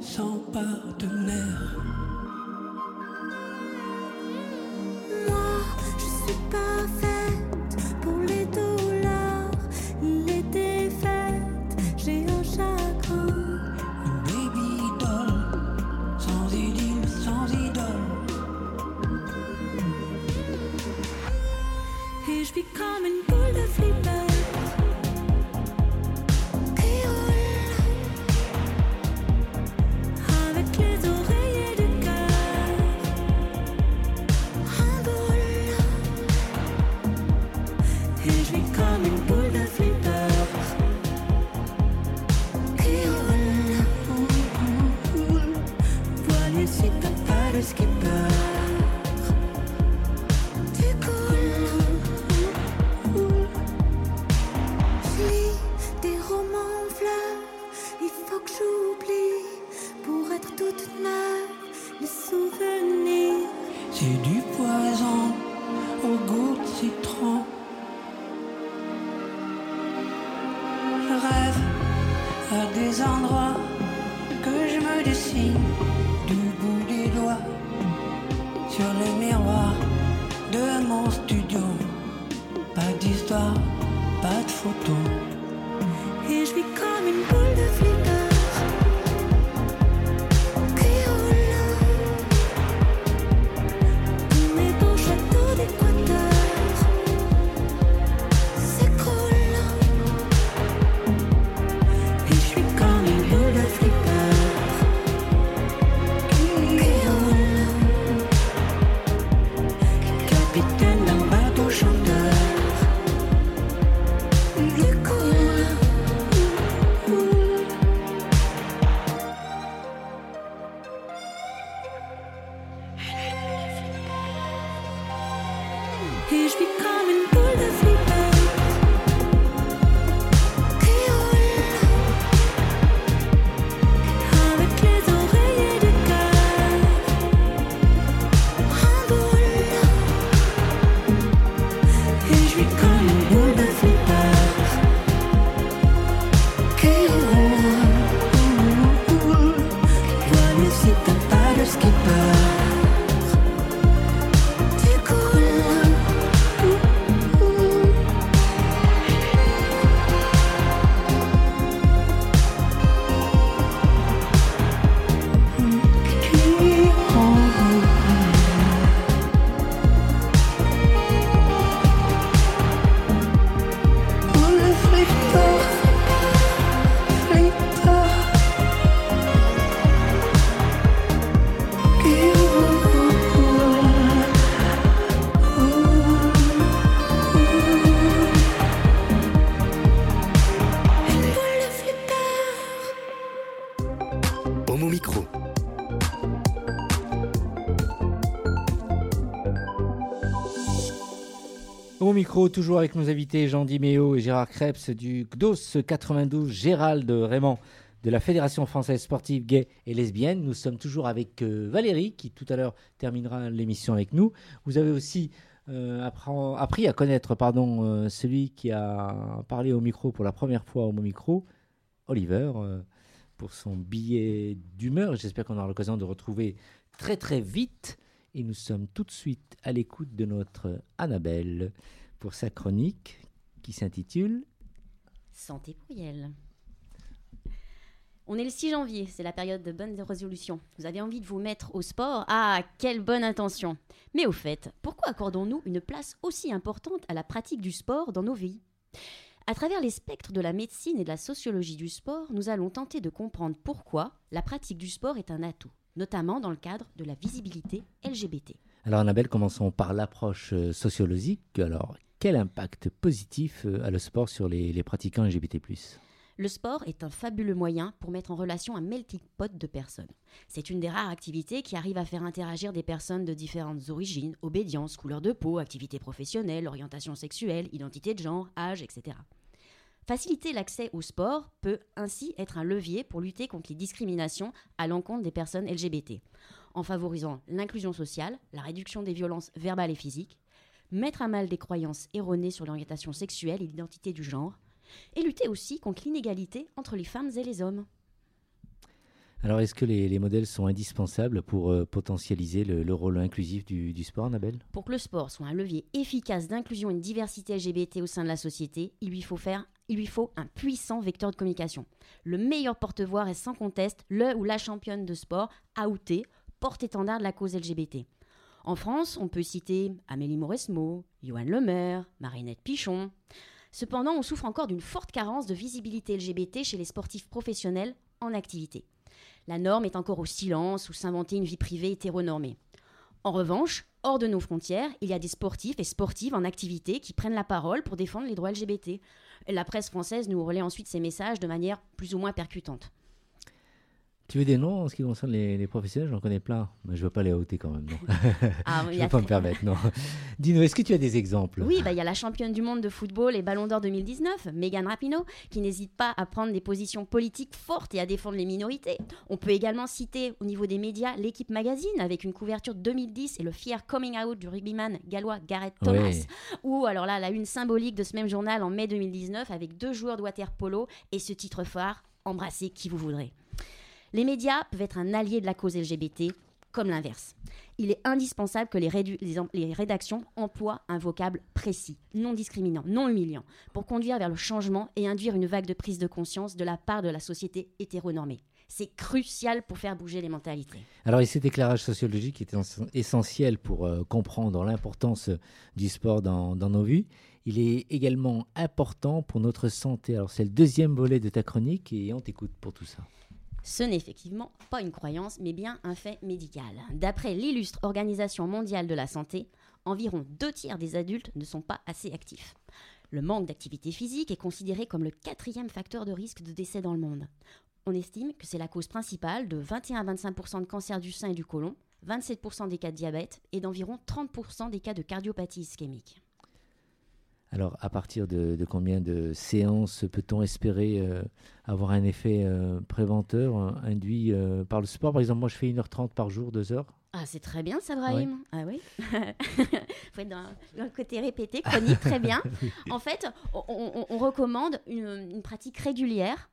sans partenaire. Moi, je suis pas faite pour les douleurs, les défaites. J'ai un chagrin. Baby doll, sans idylle, sans idole. Et je vis comme une studio. Pas d'histoire, pas de photos. Et je vis Homo Micro. Au micro, toujours avec nos invités Jean Diméo et Gérard Krebs du GDOS 92, Gérald Raymond de la Fédération française sportive gay et lesbienne. Nous sommes toujours avec euh, Valérie qui tout à l'heure terminera l'émission avec nous. Vous avez aussi euh, appris à connaître pardon, euh, celui qui a parlé au micro pour la première fois au micro, Oliver, pour son billet d'humeur. J'espère qu'on aura l'occasion de retrouver très très vite. Et nous sommes tout de suite à l'écoute de notre Annabelle pour sa chronique qui s'intitule Santé pourrielle. On est le 6 janvier, c'est la période de bonnes résolutions. Vous avez envie de vous mettre au sport? Ah, quelle bonne intention Mais au fait, pourquoi accordons-nous une place aussi importante à la pratique du sport dans nos vies? À travers les spectres de la médecine et de la sociologie du sport, nous allons tenter de comprendre pourquoi la pratique du sport est un atout, notamment dans le cadre de la visibilité LGBT. Alors Annabelle, commençons par l'approche euh, sociologique. Alors, quel impact positif euh, a le sport sur les, les pratiquants LGBT ⁇ Le sport est un fabuleux moyen pour mettre en relation un melting pot de personnes. C'est une des rares activités qui arrive à faire interagir des personnes de différentes origines, obédience, couleur de peau, activité professionnelle, orientation sexuelle, identité de genre, âge, etc. Faciliter l'accès au sport peut ainsi être un levier pour lutter contre les discriminations à l'encontre des personnes LGBT, en favorisant l'inclusion sociale, la réduction des violences verbales et physiques, mettre à mal des croyances erronées sur l'orientation sexuelle et l'identité du genre, et lutter aussi contre l'inégalité entre les femmes et les hommes. Alors, est-ce que les, les modèles sont indispensables pour euh, potentialiser le, le rôle inclusif du, du sport, Annabelle? Pour que le sport soit un levier efficace d'inclusion et de diversité LGBT au sein de la société, il lui faut faire il lui faut un puissant vecteur de communication. Le meilleur porte-voix est sans conteste le ou la championne de sport, outée, porte-étendard de la cause LGBT. En France, on peut citer Amélie Mauresmo, Johan Lemaire, Marinette Pichon. Cependant, on souffre encore d'une forte carence de visibilité LGBT chez les sportifs professionnels en activité. La norme est encore au silence ou s'inventer une vie privée hétéronormée. En revanche, hors de nos frontières, il y a des sportifs et sportives en activité qui prennent la parole pour défendre les droits LGBT. La presse française nous relaie ensuite ces messages de manière plus ou moins percutante. Tu veux des noms en ce qui concerne les, les professionnels? J'en connais plein, mais je ne veux pas les ôter quand même. Non. Ah, oui, je ne a peux pas me permettre, non. Dis-nous, est-ce que tu as des exemples? Oui, bah, il y a la championne du monde de football et Ballon d'Or 2019, Megan Rapinoe, qui n'hésite pas à prendre des positions politiques fortes et à défendre les minorités. On peut également citer au niveau des médias l'équipe magazine avec une couverture de 2010 et le fier coming out du rugbyman gallois Gareth Thomas. Ou alors là, la une symbolique de ce même journal en mai 2019 avec deux joueurs de water polo et ce titre phare Embrassez qui vous voudrez. Les médias peuvent être un allié de la cause LGBT, comme l'inverse. Il est indispensable que les, rédactions emploient un vocable précis, non discriminant, non humiliant, pour conduire vers le changement et induire une vague de prise de conscience de la part de la société hétéronormée. C'est crucial pour faire bouger les mentalités. Alors, et cet éclairage sociologique est en- essentiel pour euh, comprendre l'importance euh, du sport dans, dans nos vies. Il est également important pour notre santé. Alors, c'est le deuxième volet de ta chronique et on t'écoute pour tout ça. Ce n'est effectivement pas une croyance, mais bien un fait médical. D'après l'illustre Organisation mondiale de la santé, environ deux tiers des adultes ne sont pas assez actifs. Le manque d'activité physique est considéré comme le quatrième facteur de risque de décès dans le monde. On estime que c'est la cause principale de 21 à 25% de cancer du sein et du côlon, 27% des cas de diabète et d'environ 30% des cas de cardiopathie ischémique. Alors, à partir de, de combien de séances peut-on espérer euh, avoir un effet euh, préventeur euh, induit euh, par le sport? Par exemple, moi, je fais 1h30 par jour, 2 heures. Ah, c'est très bien ça, Brahim. Ah oui Faut être dans, dans le côté répété, chronique, très bien. Oui. En fait, on, on- on recommande une, une pratique régulière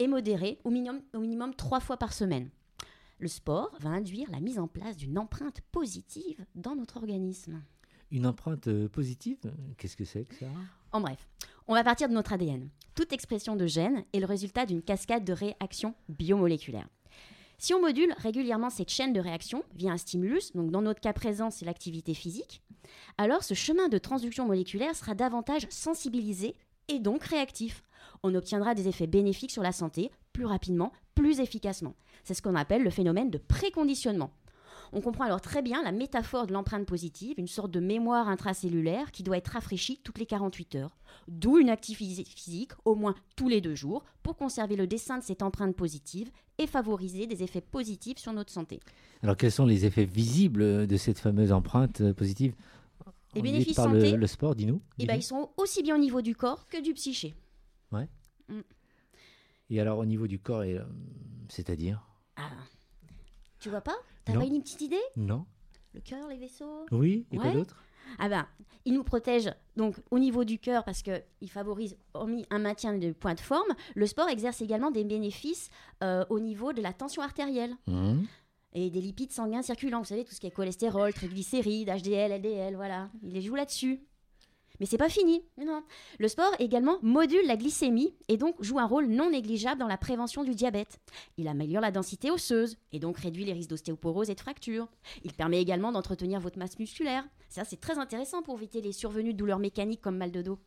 et modérée, au minimum, au minimum trois fois par semaine. Le sport va induire la mise en place d'une empreinte positive dans notre organisme. Une empreinte euh, positive Qu'est-ce que c'est que ça? En bref, on va partir de notre ADN. Toute expression de gène est le résultat d'une cascade de réactions biomoléculaires. Si on module régulièrement cette chaîne de réaction via un stimulus, donc dans notre cas présent c'est l'activité physique, alors ce chemin de transduction moléculaire sera davantage sensibilisé et donc réactif. On obtiendra des effets bénéfiques sur la santé plus rapidement, plus efficacement. C'est ce qu'on appelle le phénomène de préconditionnement. On comprend alors très bien la métaphore de l'empreinte positive, une sorte de mémoire intracellulaire qui doit être rafraîchie toutes les 48 heures. D'où une activité physique au moins tous les deux jours pour conserver le dessin de cette empreinte positive et favoriser des effets positifs sur notre santé. Alors, quels sont les effets visibles de cette fameuse empreinte positive Les bénéfices par le- santé, le, sport, dis-nous. Eh ben, ils sont aussi bien au niveau du corps que du psyché. Ouais. Mm. Et alors, au niveau du corps, euh, c'est-à-dire? Ah. Tu vois pas? T'as pas une petite idée? Non Le cœur, les vaisseaux? Oui, et quoi Ouais. d'autre? Ah ben, il nous protège donc au niveau du cœur parce qu'il favorise, hormis un maintien de point de forme, le sport exerce également des bénéfices euh, au niveau de la tension artérielle Hum. et des lipides sanguins circulants. Vous savez, tout ce qui est cholestérol, triglycérides, HDL, LDL, voilà. Il les joue là-dessus. Mais c'est pas fini. Non. Le sport également module la glycémie et donc joue un rôle non négligeable dans la prévention du diabète. Il améliore la densité osseuse et donc réduit les risques d'ostéoporose et de fractures. Il permet également d'entretenir votre masse musculaire. Ça, c'est très intéressant pour éviter les survenues de douleurs mécaniques comme mal de dos.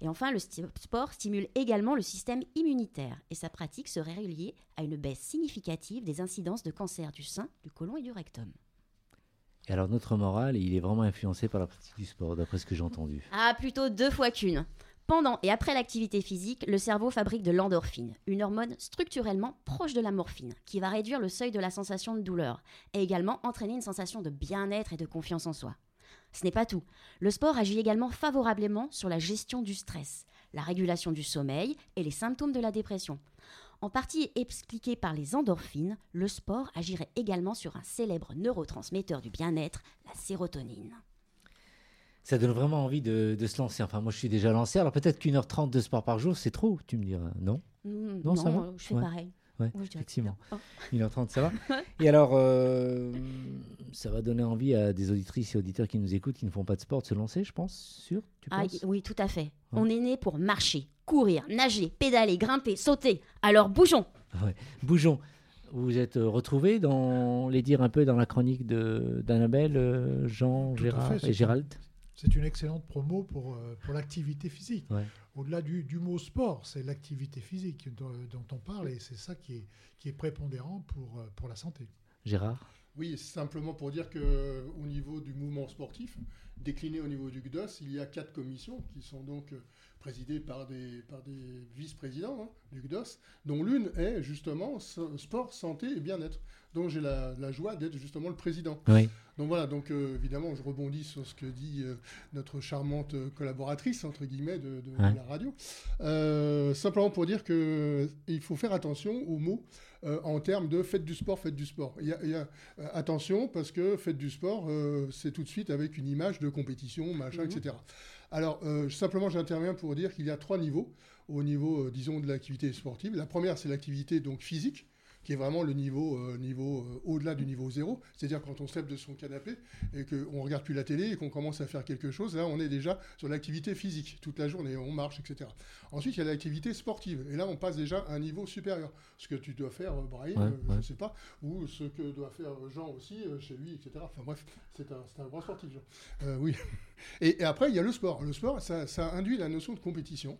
Et enfin, le sport stimule également le système immunitaire et sa pratique serait reliée à une baisse significative des incidences de cancer du sein, du côlon et du rectum. Et alors, notre moral, il est vraiment influencé par la pratique du sport, d'après ce que j'ai entendu. Ah, plutôt deux fois qu'une. Pendant et après l'activité physique, le cerveau fabrique de l'endorphine, une hormone structurellement proche de la morphine, qui va réduire le seuil de la sensation de douleur et également entraîner une sensation de bien-être et de confiance en soi. Ce n'est pas tout. Le sport agit également favorablement sur la gestion du stress, la régulation du sommeil et les symptômes de la dépression. En partie expliqué par les endorphines, le sport agirait également sur un célèbre neurotransmetteur du bien-être, la sérotonine. Ça donne vraiment envie de, de se lancer. Enfin, moi, je suis déjà lancé. Alors, peut-être qu'une heure trente de sport par jour, c'est trop, tu me diras. Non? Mm, Non, ça va? euh, je fais Ouais. pareil. Ouais, Moi, je dirais effectivement. non. 1h30, ça va? Et alors, euh, ça va donner envie à des auditrices et auditeurs qui nous écoutent, qui ne font pas de sport, de se lancer, je pense, sûr tu Ah, penses? oui, tout à fait. On est né pour marcher, courir, nager, pédaler, grimper, sauter. Alors bougeons Ouais. Bougeons. Vous vous êtes euh, retrouvés dans les dire un peu dans la chronique de d'Annabelle, euh, Jean, Tout Gérard fait, et Gérald C'est une excellente promo pour, euh, pour l'activité physique. Ouais. Au-delà du, du mot sport, c'est l'activité physique dont, dont on parle et c'est ça qui est, qui est prépondérant pour, pour la santé. Gérard Oui, simplement pour dire que au niveau du mouvement sportif, décliné au niveau du GDOS, il y a quatre commissions qui sont donc présidées par des, par des vice-présidents hein, du GDOS, dont l'une est justement sport, santé et bien-être. Donc j'ai la, la joie d'être justement le président. Oui. Donc voilà, donc euh, évidemment, je rebondis sur ce que dit euh, notre charmante euh, collaboratrice, entre guillemets, de, de- de Ouais. la radio. Euh, simplement pour dire qu'il faut faire attention aux mots en termes de faites du sport, faites du sport. Il y a, y a, attention parce que faites du sport, c'est tout de suite avec une image de compétition, machin, Mhm. etc. Alors, euh, simplement, j'interviens pour dire qu'il y a trois niveaux au niveau, euh, disons, de l'activité sportive. La première, c'est l'activité donc physique qui est vraiment le niveau, euh, niveau euh, au-delà du niveau zéro, c'est-à-dire quand on se lève de son canapé et qu'on regarde plus la télé et qu'on commence à faire quelque chose, là on est déjà sur l'activité physique toute la journée, on marche, etc. Ensuite il y a l'activité sportive et là on passe déjà à un niveau supérieur, ce que tu dois faire euh, Ouais, euh, je ouais. ne sais pas, ou ce que doit faire Jean aussi chez lui, etc. Enfin bref, c'est un, c'est un grand sportif Jean. Oui. Et, et après il y a le sport. Le sport ça, ça induit la notion de compétition.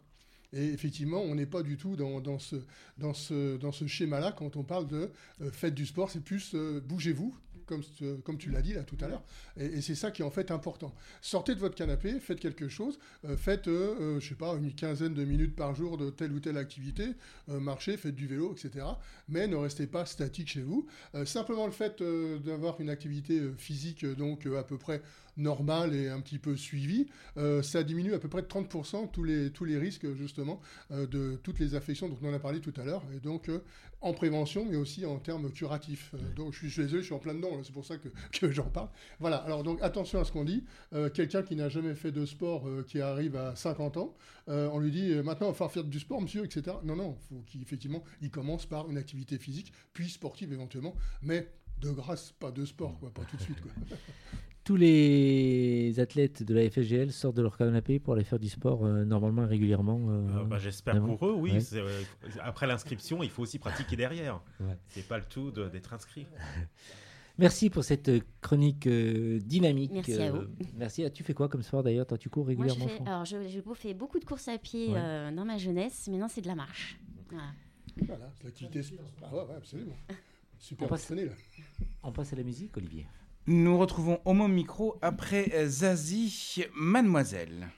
Et effectivement, on n'est pas du tout dans, dans ce, dans ce, dans ce schéma-là quand on parle de euh, faites du sport, c'est plus euh, bougez-vous, comme, comme tu l'as dit là tout à l'heure. Et, et c'est ça qui est en fait important. Sortez de votre canapé, faites quelque chose, euh, faites, euh, je sais pas, une quinzaine de minutes par jour de telle ou telle activité, marchez, faites du vélo, etc. Mais ne restez pas statique chez vous. Simplement le fait d'avoir une activité physique donc à peu près normale et un petit peu suivie, euh, ça diminue à peu près de 30% tous les, tous les risques justement euh, de toutes les affections dont on a parlé tout à l'heure. Et donc euh, en prévention, mais aussi en termes curatifs. Donc je suis, désolé, je suis en plein dedans, c'est pour ça que, que j'en parle. Voilà, alors donc attention à ce qu'on dit. Quelqu'un qui n'a jamais fait de sport, qui arrive à 50 ans, on lui dit maintenant il va falloir faire du sport, monsieur, etc. Non, non, il faut qu'effectivement il commence par une activité physique, puis sportive éventuellement, mais de grâce, pas de sport, quoi, pas tout de suite. Quoi. Tous les athlètes de la FSGL sortent de leur canapé pour aller faire du sport euh, normalement et régulièrement. euh, Euh, bah, J'espère pour eux, oui. Ouais. Euh, après l'inscription, il faut aussi pratiquer derrière. Ouais. C'est pas le tout d'être inscrit. Merci pour cette euh, chronique euh, dynamique. Merci à euh, vous. merci. Ah, tu fais quoi comme sport d'ailleurs? Tu cours Moi, je régulièrement fais, je alors, je- j'ai fait beaucoup de courses à pied Ouais. euh, dans ma jeunesse. Maintenant, c'est de la marche. Voilà. Voilà, c'est l'activité sport. Ah absolument. Super On passe- là. On passe à la musique, Olivier. Nous retrouvons Homo Micro après euh, Zazie, Mademoiselle.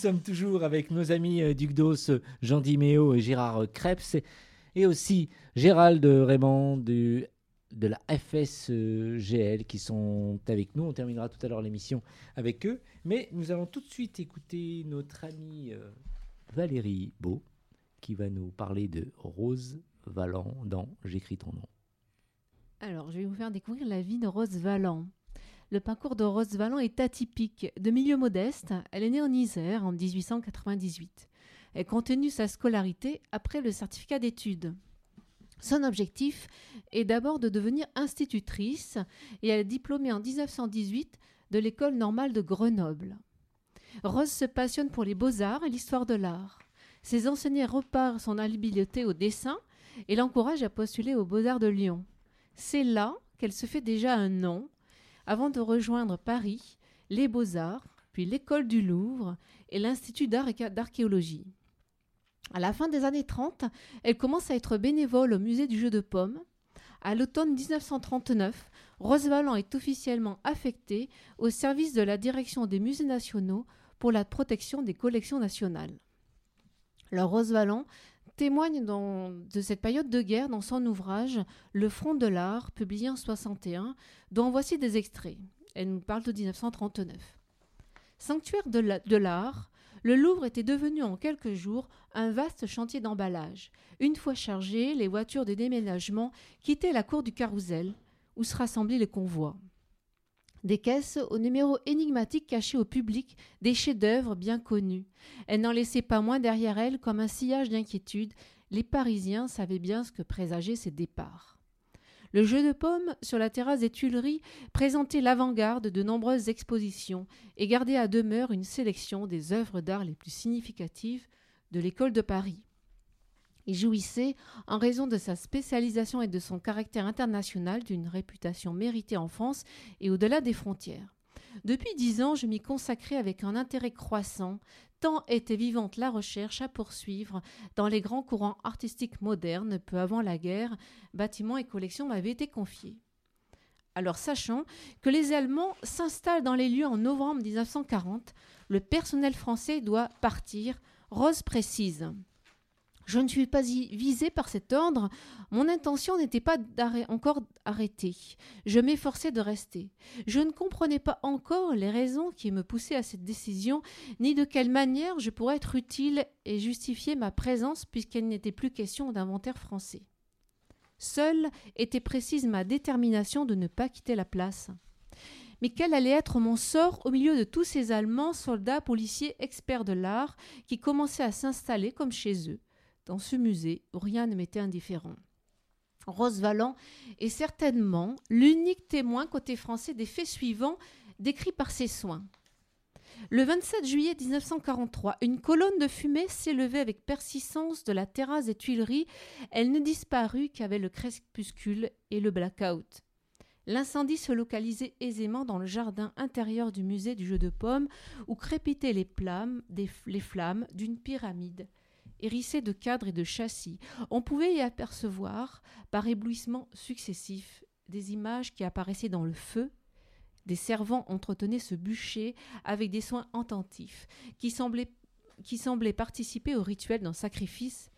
Sommes toujours avec nos amis euh, Duc d'Os, Jean Diméo et Gérard Krebs, et- aussi Gérald Raymond du- de la FSGL qui sont avec nous. On terminera tout à l'heure l'émission avec eux. Mais nous allons tout de suite écouter notre amie euh, Valérie Beau qui va nous parler de Rose Valland dans J'écris ton nom. Alors, je vais vous faire découvrir la vie de Rose Valland. Le parcours de Rose Valland est atypique. De milieu modeste, elle est née en Isère en 1898. Elle continue sa scolarité après le certificat d'études. Son objectif est d'abord de devenir institutrice et elle est diplômée en 1918 de l'école normale de Grenoble. Rose se passionne pour les beaux-arts et l'histoire de l'art. Ses enseignants repartent son habileté au dessin et l'encouragent à postuler aux Beaux-Arts de Lyon. C'est là qu'elle se fait déjà un nom, avant de rejoindre Paris, les Beaux-Arts, puis l'École du Louvre et l'Institut d'archéologie. À la fin des années 30, elle commence à être bénévole au musée du jeu de paume. À l'automne 1939, Rose Valland est officiellement affectée au service de la direction des musées nationaux pour la protection des collections nationales. Alors Rose témoigne de cette période de guerre dans son ouvrage Le front de l'art, publié en 61, dont voici des extraits. Elle nous parle de 1939. Sanctuaire de la- de l'art, le Louvre était devenu en quelques jours un vaste chantier d'emballage. Une fois chargées, les voitures de déménagement quittaient la cour du carrousel, où se rassemblaient les convois. Des caisses aux numéros énigmatiques cachés au public des chefs-d'œuvre bien connus. Elle n'en laissait pas moins derrière elle comme un sillage d'inquiétude. Les Parisiens savaient bien ce que présageaient ces départs. Le jeu de pommes sur la terrasse des Tuileries présentait l'avant-garde de nombreuses expositions et gardait à demeure une sélection des œuvres d'art les plus significatives de l'école de Paris. Il jouissait, en raison de sa spécialisation et de son caractère international, d'une réputation méritée en France et au-delà des frontières. Depuis dix ans, je m'y consacrais avec un intérêt croissant, tant était vivante la recherche à poursuivre dans les grands courants artistiques modernes, peu avant la guerre, bâtiments et collections m'avaient été confiés. Alors sachant que les Allemands s'installent dans les lieux en novembre 1940, le personnel français doit partir, Rose précise. Je ne suis pas visée par cet ordre. Mon intention n'était pas encore arrêtée. Je m'efforçais de rester. Je ne comprenais pas encore les raisons qui me poussaient à cette décision, ni de quelle manière je pourrais être utile et justifier ma présence puisqu'il n'était plus question d'inventaire français. Seule était précise ma détermination de ne pas quitter la place. Mais quel allait être mon sort au milieu de tous ces Allemands, soldats, policiers, experts de l'art, qui commençaient à s'installer comme chez eux, dans ce musée rien ne m'était indifférent Rose Valland est certainement l'unique témoin côté français des faits suivants décrits par ses soins. Le 27 juillet 1943, une colonne de fumée s'élevait avec persistance de la terrasse des Tuileries. Elle ne disparut qu'avec le crépuscule et le blackout. L'incendie se localisait aisément dans le jardin intérieur du musée du jeu de pommes, où crépitaient les flammes d'une pyramide hérissée de cadres et de châssis. On pouvait y apercevoir, par éblouissements successifs, des images qui apparaissaient dans le feu. Des servants entretenaient ce bûcher avec des soins attentifs, qui semblaient, qui semblaient participer au rituel d'un sacrifice.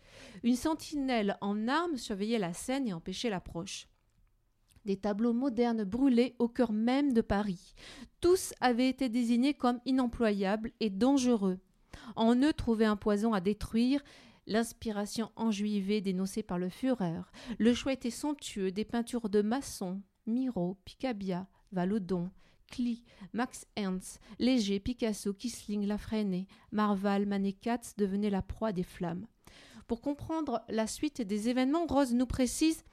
Une sentinelle en armes surveillait la scène et empêchait l'approche. Des tableaux modernes brûlaient au cœur même de Paris. Tous avaient été désignés comme inemployables et dangereux. En eux trouvait un poison à détruire, l'inspiration enjuivée dénoncée par le Führer. Le choix était somptueux, des peintures de Masson, Miro, Picabia, Valodon, Klee, Max Ernst, Léger, Picasso, Kisling, Lafresnay, Marval, Manet Katz devenaient la proie des flammes. Pour comprendre la suite des événements, Rose nous précise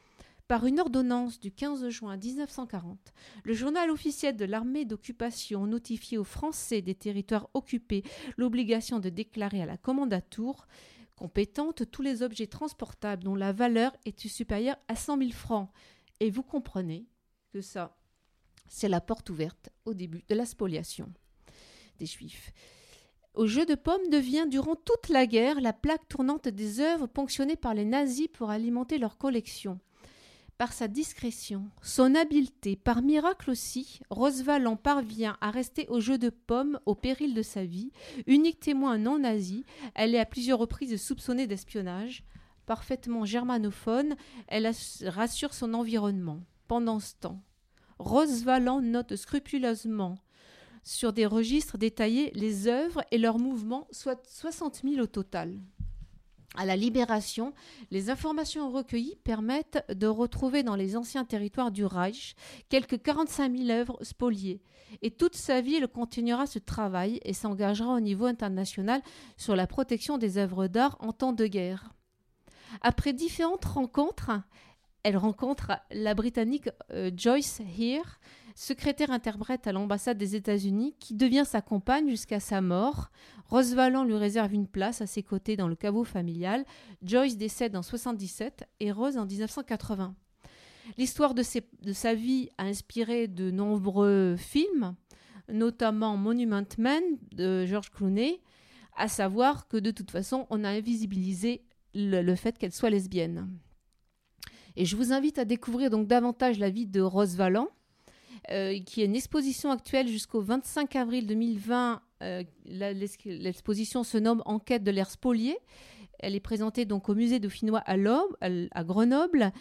par une ordonnance du 15 juin 1940, le journal officiel de l'armée d'occupation notifiait aux Français des territoires occupés l'obligation de déclarer à la commandature compétente tous les objets transportables dont la valeur était supérieure à 100 000 francs. Et vous comprenez que ça, c'est la porte ouverte au début de la spoliation des Juifs. Au jeu de pommes devient durant toute la guerre la plaque tournante des œuvres ponctionnées par les nazis pour alimenter leur collection. Par sa discrétion, son habileté, par miracle aussi, Roseval parvient à rester au jeu de pommes au péril de sa vie. Unique témoin non nazi, elle est à plusieurs reprises soupçonnée d'espionnage. Parfaitement germanophone, elle ass- rassure son environnement. Pendant ce temps, Valland note scrupuleusement sur des registres détaillés les œuvres et leurs mouvements, soit 60 000 au total. À la Libération, les informations recueillies permettent de retrouver dans les anciens territoires du Reich quelques 45 000 œuvres spoliées. Et toute sa vie, elle continuera ce travail et s'engagera au niveau international sur la protection des œuvres d'art en temps de guerre. Après différentes rencontres, elle rencontre la Britannique euh, Joyce Heer, secrétaire interprète à l'ambassade des États-Unis, qui devient sa compagne jusqu'à sa mort. Rose Valland lui réserve une place à ses côtés dans le caveau familial. Joyce décède en 77 et Rose en 1980. L'histoire de, sa vie a inspiré de nombreux films, notamment Monument Man de George Clooney, à savoir que de toute façon, on a invisibilisé le, le fait qu'elle soit lesbienne. Et je vous invite à découvrir donc davantage la vie de Rose Valland, qui est une exposition actuelle jusqu'au 25 avril 2020. Euh, L'exposition se nomme Enquête de l'ère spoliée. Elle est présentée donc au musée dauphinois à, à Grenoble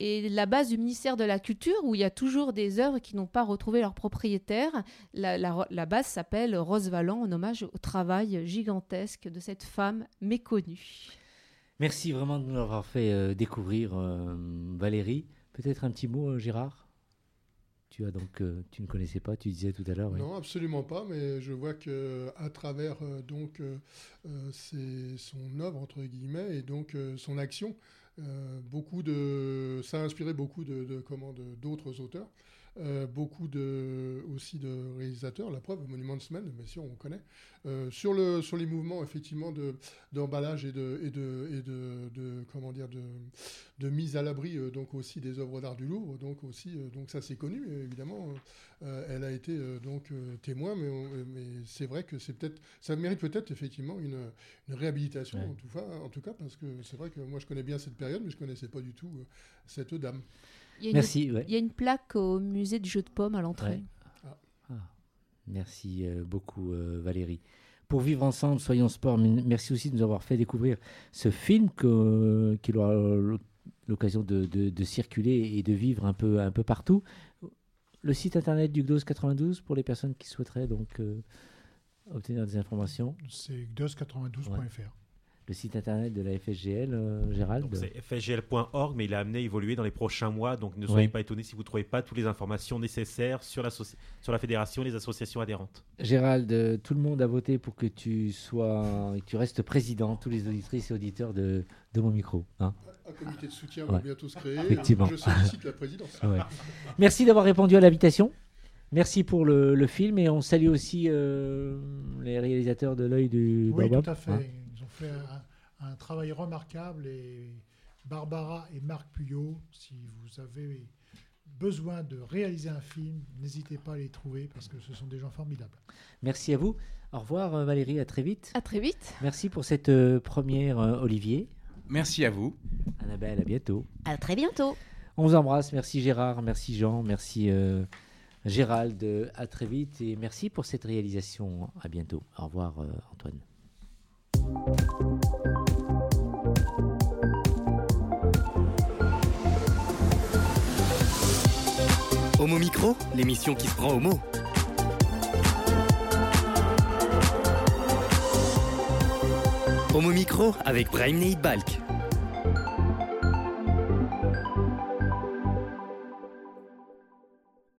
et la base du ministère de la Culture où il y a toujours des œuvres qui n'ont pas retrouvé leur propriétaire. La, base s'appelle Rose Valland en hommage au travail gigantesque de cette femme méconnue. Merci vraiment de nous l'avoir fait euh, découvrir, euh, Valérie. Peut-être un petit mot, euh, Gérard? Tu donc, euh, tu ne connaissais pas, tu disais tout à l'heure. Non, absolument pas, mais je vois que à travers euh, donc euh, euh, c'est son œuvre entre guillemets et donc son action, beaucoup de ça a inspiré beaucoup de, de comment d'autres auteurs, euh, beaucoup de aussi de réalisateurs. La preuve, Monument Man, bien sûr, on connaît. Euh, sur le sur les mouvements effectivement de d'emballage et de et de et de, de- comment dire de de mise à l'abri euh, donc aussi des œuvres d'art du Louvre donc aussi donc ça c'est connu évidemment elle a été donc témoin mais on- mais c'est vrai que c'est peut-être ça mérite peut-être effectivement une, une réhabilitation Ouais. en tout cas en tout cas parce que c'est vrai que moi je connais bien cette période mais je connaissais pas du tout cette dame Il y a une- Merci, ouais. Il y a une plaque au musée du jeu de pommes à l'entrée. Ouais. Ah, Merci euh, beaucoup, euh, Valérie. Pour vivre ensemble, soyons sport. Merci aussi de nous avoir fait découvrir ce film que- qu'il aura l'occasion de, de- de circuler et de vivre un peu, un peu partout. Le site internet du GDOS 92 pour les personnes qui souhaiteraient donc euh, obtenir des informations. C'est gdos92.fr. Le site internet de la FSGL, euh, Gérald. Donc, C'est fsgl.org, mais il est amené à évoluer dans les prochains mois. Donc ne Ouais. soyez pas étonnés si vous ne trouvez pas toutes les informations nécessaires sur la, sur la fédération et les associations adhérentes. Gérald, euh, tout le monde a voté pour que tu sois, que tu restes président, tous les auditrices et auditeurs de, de mon micro. hein. un comité de soutien Ouais. va bientôt se créer Effectivement. je sollicite la présidence Ouais. Merci d'avoir répondu à l'invitation. Merci pour le, le film et on salue aussi euh, les réalisateurs de l'œil du Oui, Baobab, tout à fait. hein. Fait un, un travail remarquable et Barbara et Marc Puyot, si vous avez besoin de réaliser un film, n'hésitez pas à les trouver parce que ce sont des gens formidables. Merci à vous. Au revoir euh, Valérie, à très vite. À très vite. Merci pour cette euh, première euh, Olivier. Merci à vous. Annabelle, à bientôt. À très bientôt. On vous embrasse. Merci Gérard, merci Jean, merci euh, Gérald. À très vite et merci pour cette réalisation. À bientôt. Au revoir euh, Antoine. Homo Micro, l'émission qui se prend au mot. Homo Micro avec Brahim Balk.